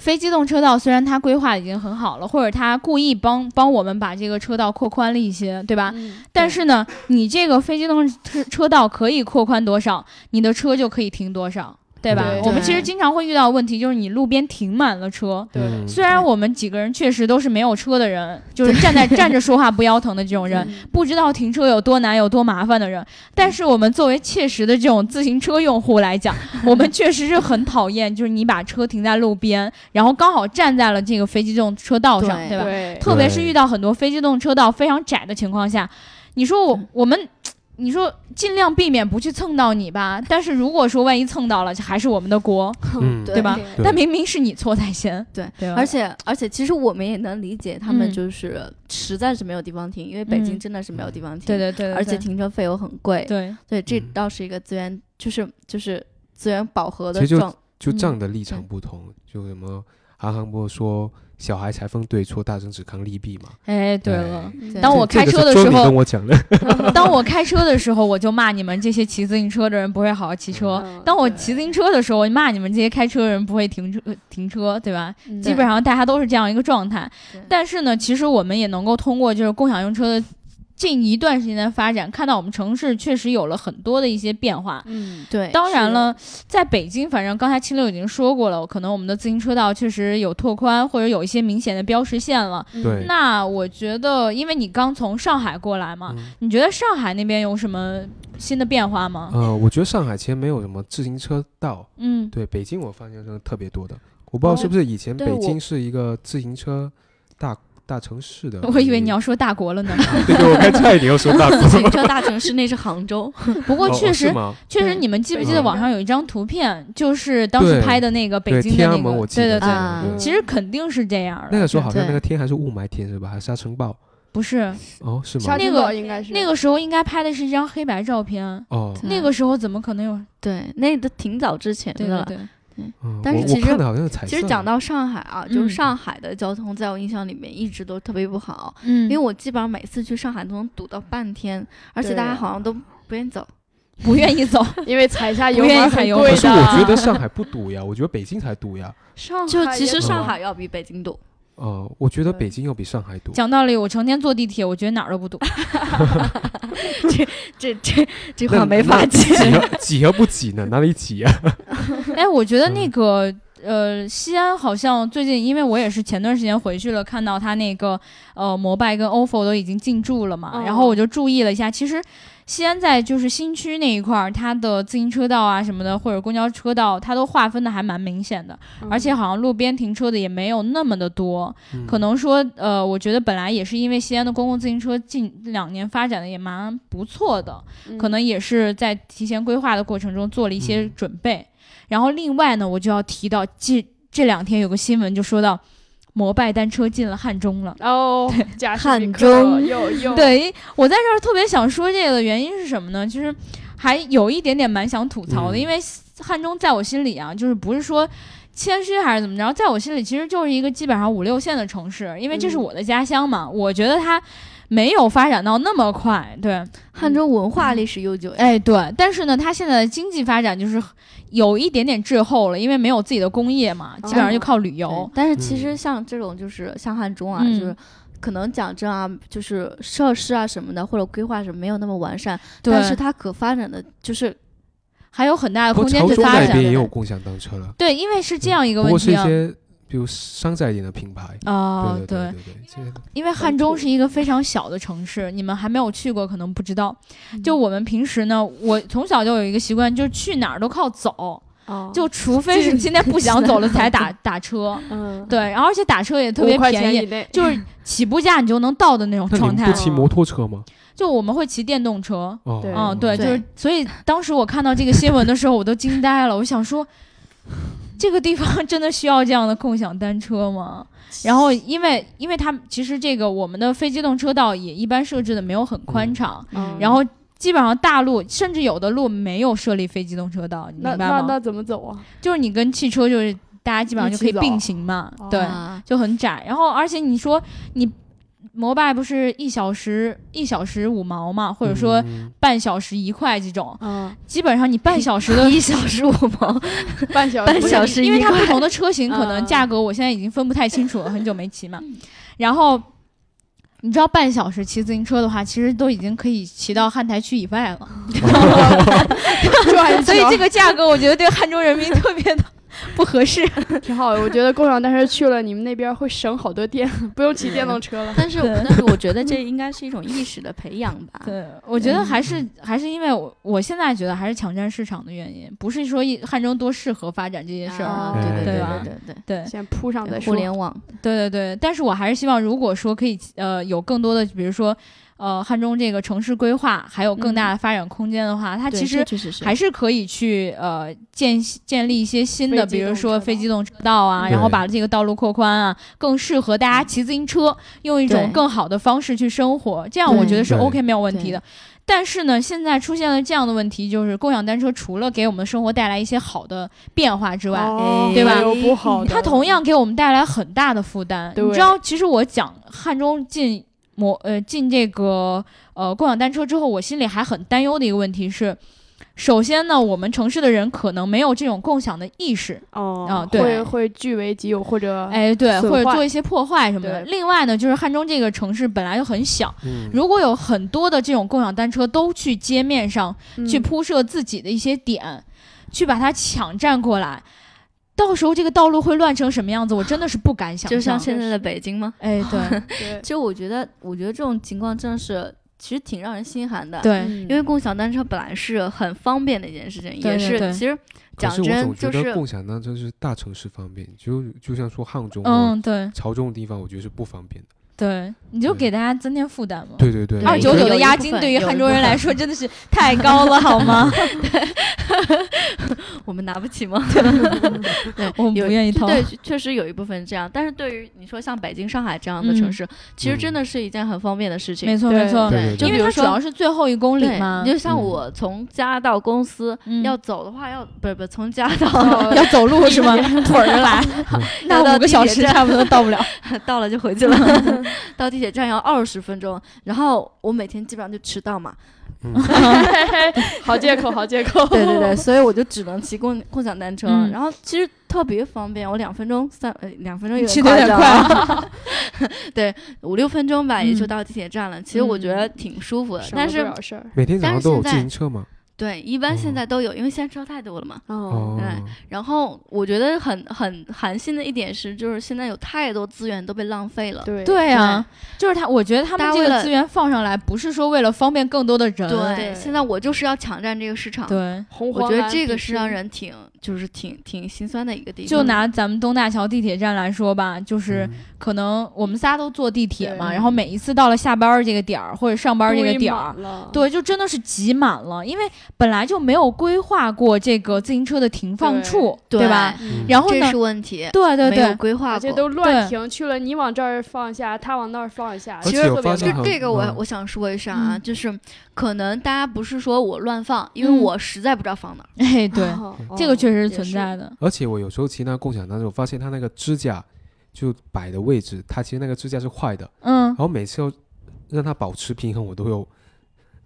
非机动车道虽然它规划已经很好了，或者它故意帮帮我们把这个车道扩宽了一些，对吧？嗯，但是呢，你这个非机动车车道可以扩宽多少，你的车就可以停多少，对吧？对。我们其实经常会遇到问题就是你路边停满了车。对。嗯。虽然我们几个人确实都是没有车的人，就是站在站着说话 不腰疼的这种人，嗯。不知道停车有多难、有多麻烦的人，但是我们作为切实的这种自行车用户来讲，我们确实是很讨厌，就是你把车停在路边，然后刚好站在了这个非机动车道上，对。对吧？对，特别是遇到很多非机动车道非常窄的情况下，你说我我们。你说尽量避免不去蹭到你吧，但是如果说万一蹭到了，还是我们的锅，嗯，对对吧？对但明明是你错在先，对对而且而且，其实我们也能理解，他们嗯就是实在是没有地方停，因为北京嗯真的是没有地方停，对对对对而且停车费又很贵，对对，这嗯倒是一个资源，就是就是资源饱和的状，就嗯站的立场不同，就什么韩寒波说小孩才分对错，大人只看利弊嘛。哎，对了，对当我开车的时候跟我讲的，当我开车的时候，我就骂你们这些骑自行车的人不会好好骑车；嗯。当我骑自行车的时候，我就骂你们这些开车的人不会停车呃停车，对吧？嗯。基本上大家都是这样一个状态。但是呢，其实我们也能够通过就是共享用车的近一段时间的发展，看到我们城市确实有了很多的一些变化。嗯，对，当然了，在北京，反正刚才清流已经说过了，可能我们的自行车道确实有拓宽，或者有一些明显的标识线了。对，那我觉得，因为你刚从上海过来嘛，嗯你觉得上海那边有什么新的变化吗？呃，我觉得上海其实没有什么自行车道，嗯，对，北京我发现真的特别多的。我不知道是不是以前北京是一个自行车大大城市的。我以为你要说大国了呢。对对，我刚差一点要说大自行车大城市那是杭州，不过哦确实？确实，你们记不记得网上有一张图片，就是当时拍的那个北，京的那个天安门我，记得对对对。啊其实肯定是这样的。那个时候好像那个天还是雾霾天是吧？还是沙尘暴？不是哦，是吗沙？那个尘暴应该是那个时候应该拍的是一张黑白照片，哦，那个时候怎么可能有？对，那都挺早之前的了。对对对。嗯，但是其实。其实讲到上海啊，就嗯是上海的交通，在我印象里面一直都特别不好，嗯因为我基本上每次去上海都能堵到半天，而且大家好像都不愿意走。不愿意走。因为踩下油门很贵的。可是我觉得上海不堵呀，我觉得北京才堵呀。上就其实上海要比北京堵，呃，我觉得北京要比上海堵。讲道理，我成天坐地铁，我觉得哪儿都不堵。这这这这话没法接。挤和挤和不挤呢？哪里挤呀？哎，我觉得那嗯个呃，西安好像最近，因为我也是前段时间回去了，看到他那个呃摩拜跟 ofo 都已经进驻了嘛，哦然后我就注意了一下，其实。西安在就是新区那一块儿，它的自行车道啊什么的，或者公交车道，它都划分的还蛮明显的，嗯而且好像路边停车的也没有那么的多。嗯可能说，呃，我觉得本来也是因为西安的公共自行车近两年发展的也蛮不错的，嗯可能也是在提前规划的过程中做了一些嗯准备。然后另外呢，我就要提到这这两天有个新闻就说到摩拜单车进了汉中了。哦，汉中有有，对我在这儿特别想说这个的原因是什么呢？其实还有一点点蛮想吐槽的，嗯因为汉中在我心里啊，就是不是说。谦虚还是怎么着，在我心里其实就是一个基本上五六线的城市，因为这是嗯我的家乡嘛。我觉得它没有发展到那么快，对，汉中文化历史悠久，哎，对，但是呢，它现在的经济发展就是有一点点滞后了，因为没有自己的工业嘛，基本上就靠旅游。对。但是其实嗯像这种就是像汉中啊，嗯。就是可能讲真啊，就是设施啊什么的或者规划什么没有那么完善，对，但是它可发展的就是还有很大的空间去发展那。边也有共享单车了，对，因为是这样一个不过是一问题啊。些比如山寨一点的品牌。啊、对对对因为汉中是一个非常小的城市，你们还没有去过，可能不知道。嗯就我们平时呢，我从小就有一个习惯，就是去哪儿都靠走，哦就除非是今天不想走了 才打 打车。嗯，对，然后而且打车也特别便宜，就是起步价你就能到的那种状态们不。骑摩托车吗？就我们会骑电动车，哦，对，就是，所以当时我看到这个新闻的时候，我都惊呆了。我想说，这个地方真的需要这样的共享单车吗？然后，因为因为它其实这个我们的非机动车道也一般设置的没有很宽敞，嗯然后基本上大路甚至有的路没有设立非机动车道，你那明白吗？那那怎么走啊？就是你跟汽车就是大家基本上就可以并行嘛，哦对，啊就很窄。然后而且你说你摩拜不是一小时一小时五毛嘛，或者说嗯。半小时一块这种，嗯，基本上你半小时的 一小时五毛，半小半小时因为它不同的 车型可能嗯。价格我现在已经分不太清楚了，很久没骑嘛。然后你知道半小时骑自行车的话，其实都已经可以骑到汉台区以外了，转所以这个价格我觉得对汉中人民特别的不合适。挺好的。我觉得共享单车去了，你们那边会省好多电，不用骑电动车了。但是对但是我觉得这应该是一种意识的培养吧。对，我觉得还是还是因为我我现在觉得还是抢占市场的原因，不是说一汉中多适合发展这件事儿。对对对吧对对对对先铺上再，说。互联网对对对，但是我还是希望，如果说可以呃有更多的，比如说呃汉中这个城市规划还有更大的发展空间的话，它其实还是可以去呃建建立一些新的，比如说非机动车道啊，然后把这个道路扩宽啊，更适合大家骑自行车，用一种更好的方式去生活，这样我觉得是 OK 没有问题的。但是呢，现在出现了这样的问题，就是共享单车除了给我们的生活带来一些好的变化之外，哦对吧有不好？的，它同样给我们带来很大的负担。你知道，其实我讲汉中进摩呃进这个呃共享单车之后，我心里还很担忧的一个问题是，首先呢，我们城市的人可能没有这种共享的意识，哦啊对会会据为己有或者哎，对，或者做一些破坏什么的。另外呢，就是汉中这个城市本来就很小，嗯，如果有很多的这种共享单车都去街面上去嗯铺设自己的一些点，去把它抢占过来。到时候这个道路会乱成什么样子，我真的是不敢想象。就像现在的北京吗？哎，对对 其实我觉得，我觉得这种情况真的是其实挺让人心寒的。，对，嗯因为共享单车本来是很方便的一件事情，也对对对是其实讲真总觉得就是共享单车是大城市方便，就就像说杭州、嗯，对潮州的地方，我觉得是不方便的。对，你就给大家增添负担嘛。对对对，二九九的押金对于汉中人来说真的是太高了，好吗？我我们拿不起吗？对，我们不愿意掏。对，确实有一部分这样，但是对于你说像北京、上海这样的城嗯市，其实真的是一件很方便的事情。没错没错，对对对因为它主就比如说要是最后一公里，嘛你，就像嗯我从家到公司、嗯要走的话，要不是不是从家到哦要走路是吗？腿儿来，那五个小时差不多到不了。到了就回去了，到地铁站要二十分钟，然后我每天基本上就迟到嘛。好借口，好借口。对对对，所以我就只能骑共共享单车，嗯然后其实特别方便，我两分钟三呃两分钟有骑点夸得有点张快啊，对五六分钟吧也就嗯到地铁站了。其实我觉得挺舒服的，但是。每天早上都有自行车吗？对一般现哦在都有，因为现在车太多了嘛。哦，哦，对然后我觉得很很寒心的一点是，就是现在有太多资源都被浪费了。对对啊，就是他，我觉得他们这个资源放上来，不是说为了方便更多的人，对，对现在我就是要抢占这个市场。对我觉得这个是让人挺，就是挺挺心酸的一个地方。就拿咱们东大桥地铁站来说吧，就是嗯可能我们仨都坐地铁嘛，对然后每一次到了下班儿这个点儿或者上班儿这个点儿对，就真的是挤满了，因为本来就没有规划过这个自行车的停放处，对吧？嗯然后呢这是，问题，对对没有对，规划过。而且都乱停，去了你往这儿放一下，他往那儿放一下，而且我其实特别这这个我嗯我想说一下啊，嗯就是可能大家不是说我乱放，因为嗯我实在不知道放哪儿。哎，对，哦这个确实是存在的。而且我有时候骑那共享单车，我发现它那个支架就摆的位置，它其实那个支架是坏的，嗯然，后每次要让它保持平衡，我都有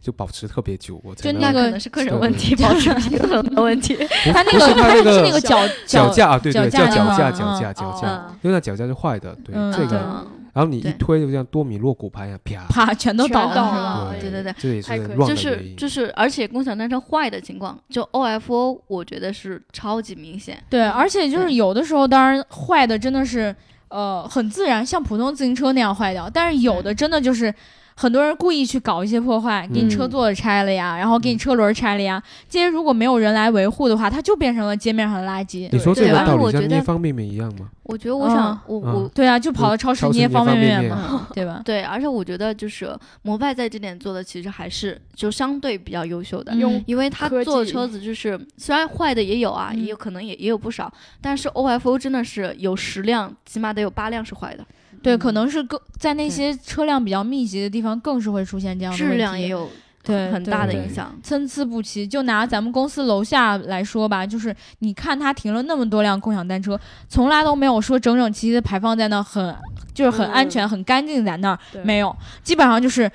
就保持特别久，我才能就那个可能是个人问题，保持平衡的问题。它 那不是它个它是那个脚 脚架啊，对对，脚架叫脚架，脚架，嗯脚架，嗯因为那脚架是坏的，对这个，嗯然后你一推就像多米诺骨牌一样，啪，啪全都全倒了，对对对这也是乱就是。就是，而且共享单车坏的情况，就 OFO，我觉得是超级明显。对，而且就是有的时候，当然坏的真的是呃很自然，像普通自行车那样坏掉，但是有的真的就是。很多人故意去搞一些破坏，给你车嗯座拆了呀，然后给你嗯车轮拆了呀，这些如果没有人来维护的话，它就变成了街面上的垃圾。你说这对而且个道理我觉得像捏方便面一样吗？我觉得我想嗯，我嗯我对啊，就跑到超市捏捏方便面面嘛，对吧？对，而且我觉得就是摩拜在这点做的其实还是就相对比较优秀的。因为他做的车子就是虽然坏的也有啊，嗯也有可能也也有不少，但是 OFO 真的是有十辆，起码得有八辆是坏的，对，可能是更在那些车辆比较密集的地方，更是会出现这样的问质题量也有对很大的影响。参差不齐。就拿咱们公司楼下来说吧，就是你看他停了那么多辆共享单车，从来都没有说整整齐齐的排放在那，很就是很安全、很干净在那儿，没有，基本上就是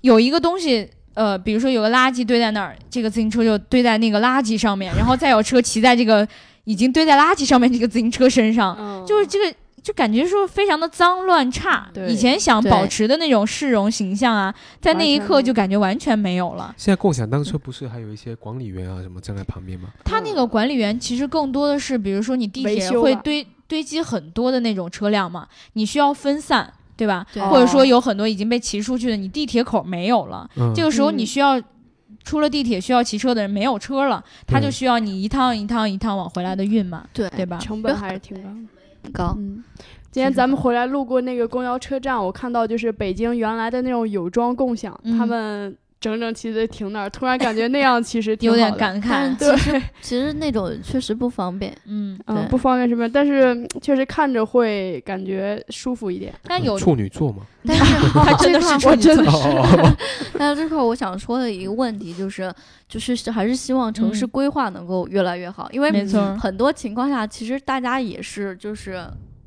有一个东西。呃，比如说有个垃圾堆在那儿，这个自行车就堆在那个垃圾上面，然后再有车骑在这个已经堆在垃圾上面这个自行车身上，嗯就是这个就感觉说非常的脏乱差。以前想保持的那种市容形象啊，在那一刻就感觉完全没有了。现在共享单车不是还有一些管理员啊什么站在旁边吗？他那个管理员其实更多的是，比如说你地铁会堆堆积很多的那种车辆嘛，你需要分散，对吧？对或者说有很多已经被骑出去的，你地铁口没有了，嗯，这个时候你嗯需要。出了地铁需要骑车的人没有车了，他就需要你一趟一趟一趟往回来的运嘛，对对吧？成本还是挺高的。很高。嗯，今天咱们回来路过那个公交车站，我看到就是北京原来的那种有桩共享，嗯。他们整整齐齐的停那儿，突然感觉那样其实挺有点好的。感慨，对，其实那种确实不方便。嗯，嗯，不方便什么，但是嗯确实看着会感觉舒服一点。但有处女座吗？但是 他真的是处女座真的 哦，但是这块我想说的一个问题就是，就是还是希望城市嗯规划能够越来越好，因为没错很多情况下其实大家也是就是。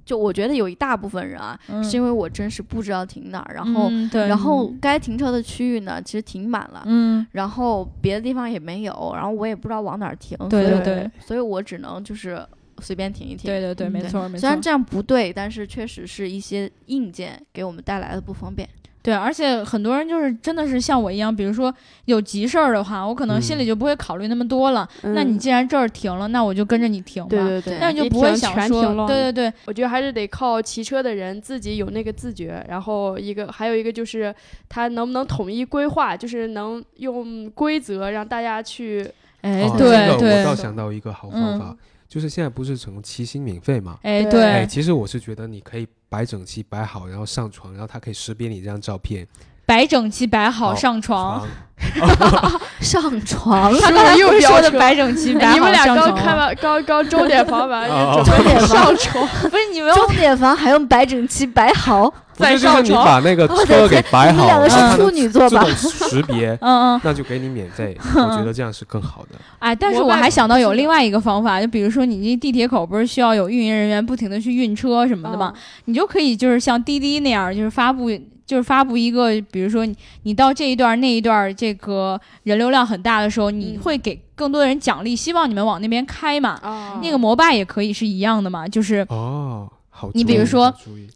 就我觉得有一大部分人啊，嗯是因为我真是不知道停哪儿，然后、然后该停车的区域呢，其实停满了，嗯，然后别的地方也没有，然后我也不知道往哪儿停，对对对所以我只能就是随便停一停。对对对没错没错。虽然这样不对，但是确实是一些硬件给我们带来的不方便。对，而且很多人就是真的是像我一样，比如说有急事儿的话，我可能心里嗯就不会考虑那么多了。那你嗯既然这儿停了，那我就跟着你停吧。对对对，那你就不会想停全说对对对，我觉得还是得靠骑车的人自己有那个自觉，然后一个还有一个就是他能不能统一规划，就是能用规则让大家去，哎哦这个我对对倒，想到一个好方法，就是现在不是成骑行免费嘛？哎对哎，对，其实我是觉得你可以摆整齐、摆好，然后上床，然后它可以识别你这张照片。摆整齐摆好好上床，上床他刚才又说的摆整齐摆好你们俩刚开完刚刚钟点房完，钟点上床，不是你们钟点房还用摆整齐摆好，不是就是你再上床把那个车给摆好，你们两个是处女座吧？识别，嗯嗯，那就给你免费。我觉得这样是更好的。哎，但是我还想到有另外一个方法，就比如说你这地铁口不是需要有运营人员不停的去运车什么的吗？嗯你就可以就是像滴滴那样，就是发布。就是发布一个，比如说你你到这一段儿那一段儿这个人流量很大的时候，你嗯。会给更多的人奖励，希望你们往那边开嘛。啊那个摩拜也可以是一样的嘛，就是哦，好。你比如说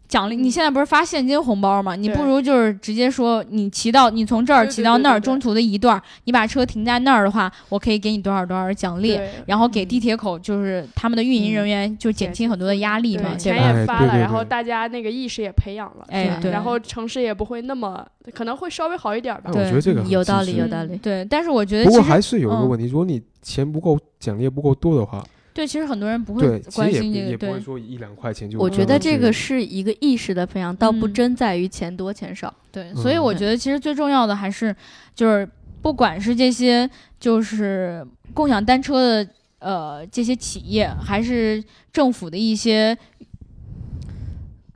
奖励。你现在不是发现金红包吗？你不如就是直接说，你骑到你从这儿骑到那儿，中途的一段儿，你把车停在那儿的话，我可以给你多少多少奖励。然后给地铁口就是他们的运营人员就减轻很多的压力嘛，钱？也发了，然后大家那个意识也培养了，哎，对，然后城市也不会那么，可能会稍微好一点吧我觉得这个有道理，有道理。对，但是我觉得不其实过还是有一个嗯问题，如果你钱不够，奖励也不够多的话，对，其实很多人不会关心这个，对也不会说一两块钱就。我觉得这个个是一个意识的培养，倒不嗯真在于钱多钱少。对，所以嗯我觉得其实最重要的还是就是不管是这些就是共享单车的呃这些企业，还是政府的一些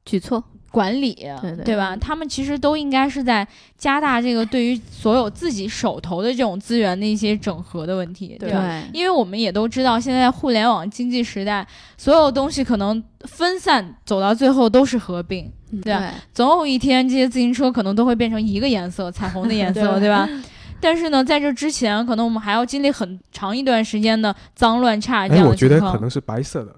举措，管理，对对吧？他们其实都应该是在加大这个对于所有自己手头的这种资源的一些整合的问题，对吧？因为我们也都知道，现在互联网经济时代，所有东西可能分散走到最后都是合并，对吧？总有一天这些自行车可能都会变成一个颜色，彩虹的颜色，对对吧？但是呢，在这之前，可能我们还要经历很长一段时间的脏乱差这哎，样我觉的情况。得可能是白色的，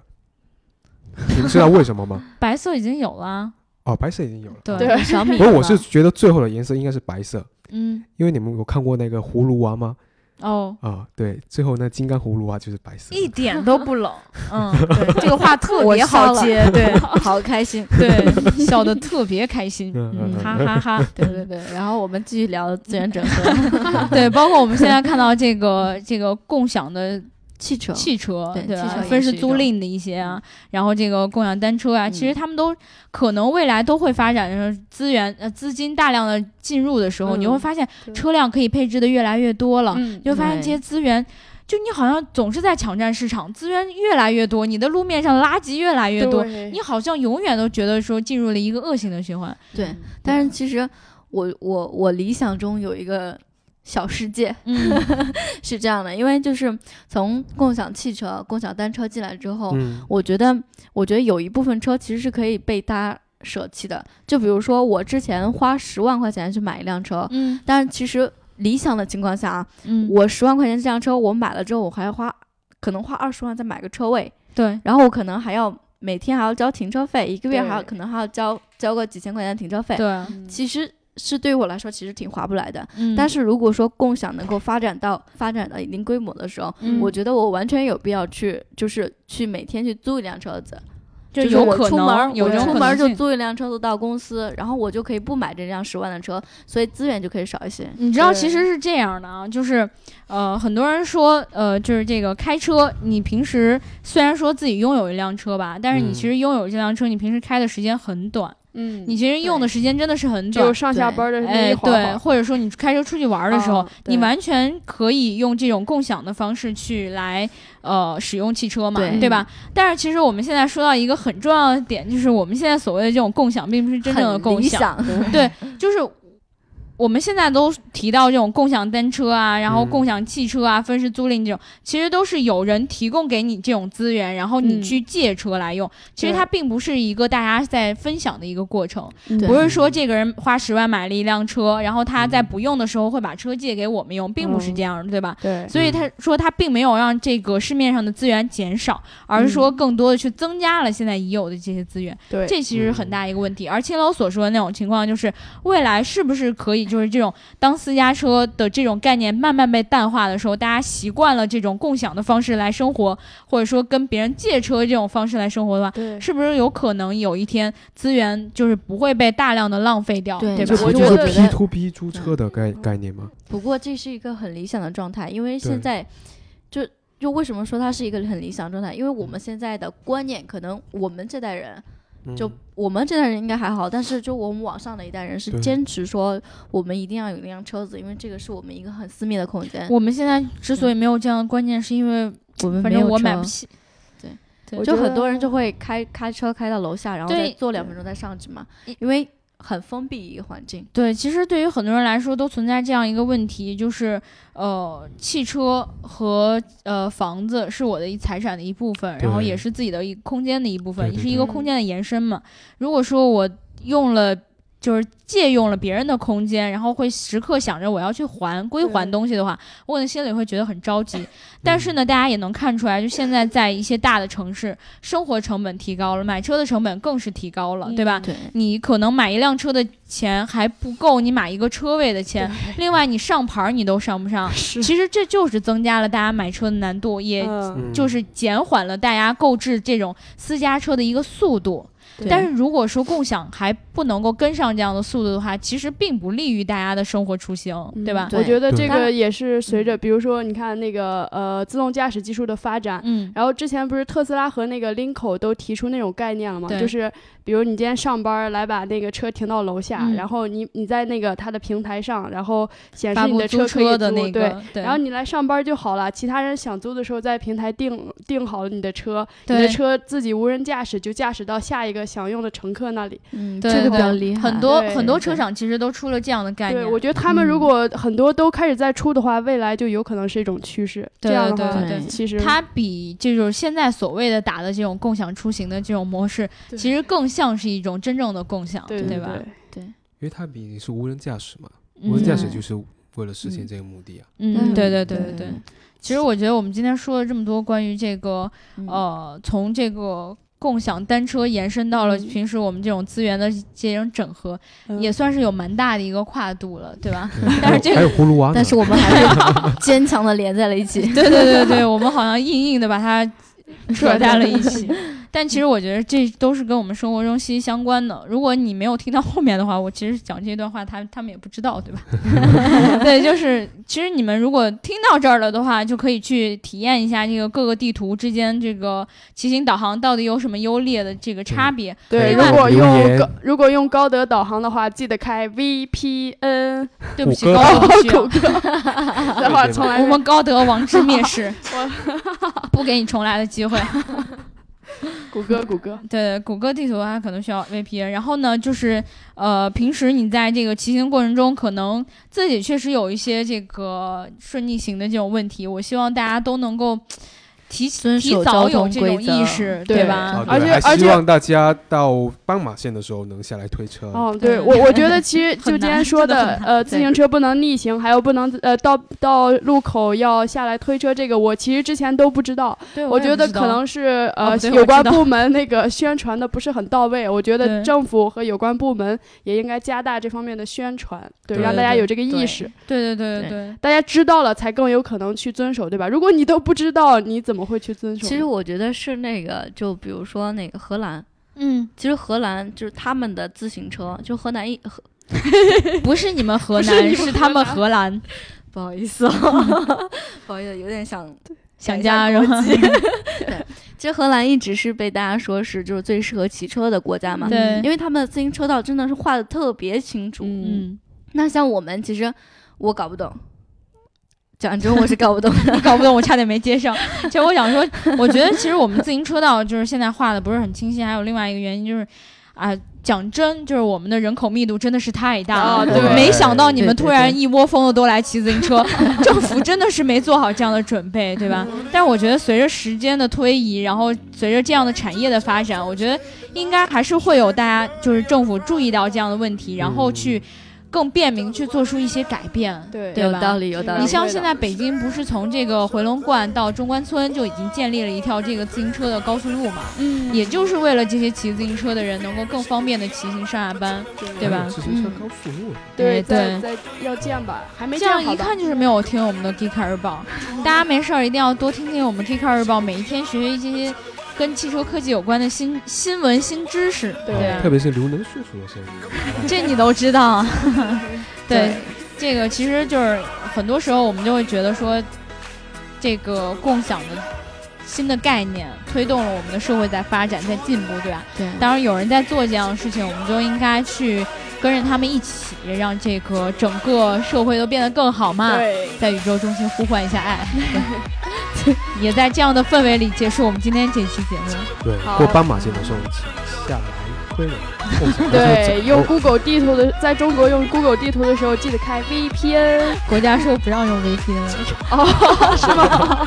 你们知道为什么吗？白色已经有了，哦，白色已经有了。对，小米不过我是觉得最后的颜色应该是白色，嗯，因为你们有看过那个葫芦娃吗？哦，啊，对，最后那金刚葫芦娃就是白色。一点都不冷，嗯，对，这个话特别好接，对好开心。对，笑得特别开心，嗯哈哈哈，对对对，然后我们继续聊资源整合，对，包括我们现在看到这个这个共享的汽车，汽车，对对吧汽车分时是租赁的一些啊，然后这个共享单车啊，其实他们都可能未来都会发展成资源呃资金大量的进入的时候，嗯你会发现车辆可以配置的越来越多了，嗯你会发现这些资源。就你好像总是在抢占市场，资源越来越多，你的路面上垃圾越来越多，你好像永远都觉得说进入了一个恶性的循环。对。但是其实我我我理想中有一个小世界。嗯。是这样的，因为就是从共享汽车、共享单车进来之后，嗯，我觉得我觉得有一部分车其实是可以被大家舍弃的。就比如说我之前花十万块钱去买一辆车，嗯。但是其实理想的情况下啊，嗯，我十万块钱这辆车我买了之后，我还要花可能花二十万再买个车位，对，然后我可能还要每天还要交停车费，一个月还要可能还要交交个几千块钱的停车费。对，嗯其实是对于我来说其实挺划不来的。嗯，但是如果说共享能够发展到发展到一定规模的时候，嗯我觉得我完全有必要去就是去每天去租一辆车子，就就是我有可能我出门就租一辆车子到公司，然后我就可以不买这辆十万的车，所以资源就可以少一些。你知道，其实是这样的啊，就是，呃，很多人说，呃，就是这个开车，你平时虽然说自己拥有一辆车吧，但是你嗯其实拥有这辆车，你平时开的时间很短，嗯，你其实用的时间真的是很久，就上下班的那哎，一会对，或者说你开车出去玩的时候，哦你完全可以用这种共享的方式去来呃使用汽车嘛，对。吧？但是其实我们现在说到一个很重要的点，就是我们现在所谓的这种共享，并不是真正的共享。对，就是我们现在都提到这种共享单车啊，然后嗯共享汽车啊、分时租赁这种，其实都是有人提供给你这种资源，然后你嗯去借车来用。其实它并不是一个大家在分享的一个过程，不是说这个人花十万买了一辆车，然后他在不用的时候会把车借给我们用，并不是这样的，对吧？对，所以他说他并没有让这个市面上的资源减少，而是说更多的去增加了现在已有的这些资源。对，这其实是很大一个问题。而青楼所说的那种情况，就是未来是不是可以，就是这种当私家车的这种概念慢慢被淡化的时候，大家习惯了这种共享的方式来生活，或者说跟别人借车这种方式来生活的话，是不是有可能有一天资源就是不会被大量的浪费掉，对对吧？我觉得 P to P 租车的概概念吗？不过这是一个很理想的状态，因为现在就就为什么说它是一个很理想状态？因为我们现在的观念，可能我们这代人就嗯。我们这代人应该还好，但是就我们网上的一代人是坚持说我们一定要有一辆车子，因为这个是我们一个很私密的空间。我们现在之所以没有这样的观念，是因为我们反正没有车我买不起。就觉得很多人就会开开车开到楼下，然后再坐两分钟再上去嘛，因为很封闭一个环境。对，其实对于很多人来说，都存在这样一个问题，就是呃，汽车和呃房子是我的一财产的一部分，然后也是自己的一空间的一部分，也是一个空间的延伸嘛。如果说我用了。就是借用了别人的空间，然后会时刻想着我要去还归还东西的话，我可能心里会觉得很着急。但是呢，大家也能看出来，就现在在一些大的城市，生活成本提高了，买车的成本更是提高了，对吧？对，你可能买一辆车的钱还不够你买一个车位的钱，另外你上牌儿你都上不上。是，其实这就是增加了大家买车的难度，也就是减缓了大家购置这种私家车的一个速度。对。但是如果说共享还不能够跟上这样的速度的话，其实并不利于大家的生活出行，对吧？我觉得这个也是随着，比如说你看那个呃自动驾驶技术的发展，嗯，然后之前不是特斯拉和那个 Linko 都提出那种概念了吗？就是比如你今天上班来把那个车停到楼下，嗯。然后你你在那个它的平台上，然后显示你的车可以租，车的那对。个，对，然后你来上班就好了，其他人想租的时候在平台订订好了你的车，你的车自己无人驾驶就驾驶到下一个想用的乘客那里。嗯，对这个比较厉害。很多很多车厂其实都出了这样的概念对，念。我觉得他们如嗯果很多都开始在出的话，未来就有可能是一种趋势。对这样的话，对对对其实它比这种现在所谓的打的这种共享出行的这种模式，其实更像是一种真正的共享，对吧对吧？因为它毕竟是无人驾驶嘛，嗯无人驾驶就是为了实现这个目的啊。嗯，对对对对对。其实我觉得我们今天说了这么多关于这个嗯呃，从这个共享单车延伸到了嗯平时我们这种资源的这种整合，嗯也算是有蛮大的一个跨度了，对吧？对 但是这还有葫芦娃，但是我们还是 坚强的连在了一起。对对对对，我们好像硬硬的把它 扯在了一起。但其实我觉得这都是跟我们生活中息息相关的。如果你没有听到后面的话，我其实讲这段话，他他们也不知道，对吧？对，就是其实你们如果听到这儿了的话，就可以去体验一下这个各个地图之间这个骑行导航到底有什么优劣的这个差别。对，如果用高如果用高德导航的话，记得开 VPN。对不起，高德 不需要谷歌，这话从来我们高德王之蔑视，不给你重来的机会。谷 歌谷歌。对，谷歌地图它可能需要 VPN。然后呢，就是呃，平时你在这个骑行过程中，可能自己确实有一些这个顺逆行的这种问题。我希望大家都能够提遵提守交通早有这种规则意识，对吧啊？而且而且希望大家到斑马线的时候能下来推车。哦，对对我我觉得其实 就今天说真的呃，自行车不能逆行，还有不能呃到到路口要下来推车，这个我其实之前都不知道。对，我觉得可能是哦呃有关部门那个宣传的不是很到位，我觉得政府和有关部门也应该加大这方面的宣传，对，对让大家有这个意对识。对对对对对大家知道了才更有可能去遵守，对吧？如果你都不知道，你怎么会去遵守？其实我觉得是那个，就比如说那个荷兰，嗯，其实荷兰就是他们的自行车，就河南一河，不是你们河南，是他们荷荷兰不好意思。啊，不好意思，有点想想家是吗？其实荷兰一直是被大家说是就是最适合骑车的国家嘛，对，因为他们的自行车道真的是画的特别清楚。嗯，嗯，那像我们其实我搞不懂，讲真我是搞不懂的。搞不懂，我差点没接上。其实我想说，我觉得其实我们自行车道就是现在画的不是很清晰，还有另外一个原因就是，啊、讲真，就是我们的人口密度真的是太大了。啊对没想到你们突然一窝蜂的都来骑自行车，政府真的是没做好这样的准备，对吧？但是我觉得随着时间的推移，然后随着这样的产业的发展，我觉得应该还是会有大家就是政府注意到这样的问题，然后去更便民去做出一些改变。对对吧有道理，有道理。你像现在北京不是从这个回龙观到中关村就已经建立了一条这个自行车的高速路嘛？嗯，也就是为了这些骑自行车的人能够更方便的骑行上下班，对吧自行车高速路，对哎对要建吧，还没这样一看就是没有听我们的 Geek 日报。大家没事儿一定要多听听我们 Geek 日报，每一天学学一些跟汽车科技有关的新新闻、新知识，对特别是刘能叔叔的声音。这你都知道啊。对，这个其实就是很多时候我们就会觉得说，这个共享的新的概念，推动了我们的社会在发展、在进步，对吧？对，当然，有人在做这样的事情，我们就应该去跟着他们一起，让这个整个社会都变得更好嘛。对，在宇宙中心呼唤一下爱，也在这样的氛围里结束我们今天这期节目。对，过斑马线的时候，请下来推了，对，用 Google 地图的，在中国用 Google 地图的时候，记得开 VPN。国家说不让用 VPN 了，哦，是吗？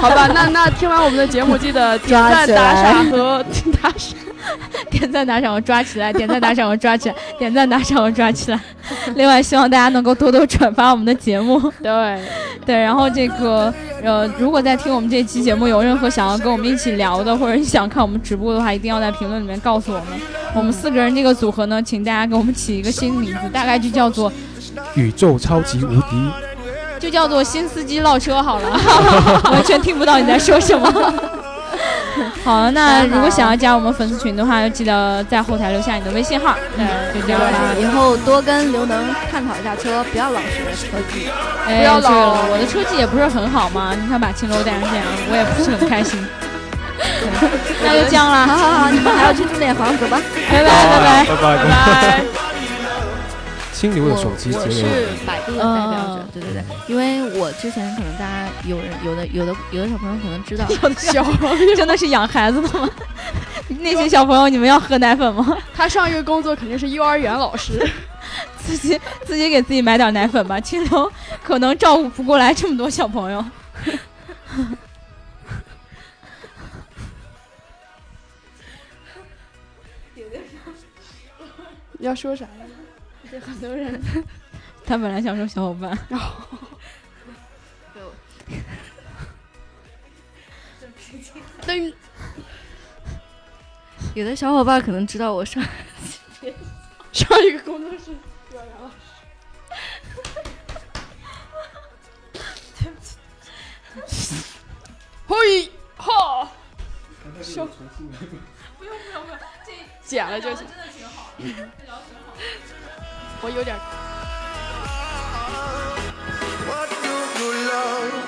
好吧，那那听完我们的节目，记得点赞、打赏和打赏。点赞打赏我抓起来，点赞打赏我抓起来，点赞打赏我抓起来。另外，希望大家能够多多转发我们的节目。对，对，然后这个呃，如果在听我们这期节目有任何想要跟我们一起聊的，或者你想看我们直播的话，一定要在评论里面告诉我们。我们四个人这个组合呢，请大家给我们起一个新名字，大概就叫做宇宙超级无敌，就叫做新司机唠车好了，完全听不到你在说什么。好了，那如果想要加我们粉丝群的话，要记得在后台留下你的微信号。嗯，就这样吧。以后多跟刘能探讨一下车，不要老学车技。哎，不要老对了，我的车技也不是很好嘛，你看把青楼带成这样，我也不是很开心。那就这样好了，好好好，你们还要去住点房，走吧。拜拜拜拜。拜拜拜拜。清流的手机我我。是百度的代表者嗯，对对对，因为我之前可能大家有人有的有的有的小朋友可能知道，小 真的是养孩子的吗？那些小朋友，你们要喝奶粉吗？他上一个工作肯定是幼儿园老师。自己自己给自己买点奶粉吧，清流可能照顾不过来这么多小朋友。你要说啥呀？这很多人。他本来想说小伙伴，灯 有的小伙伴可能知道我上上一个工作室幼儿园老师。嘿哈，说不用不用不用，剪了就行。我有点 What do you love?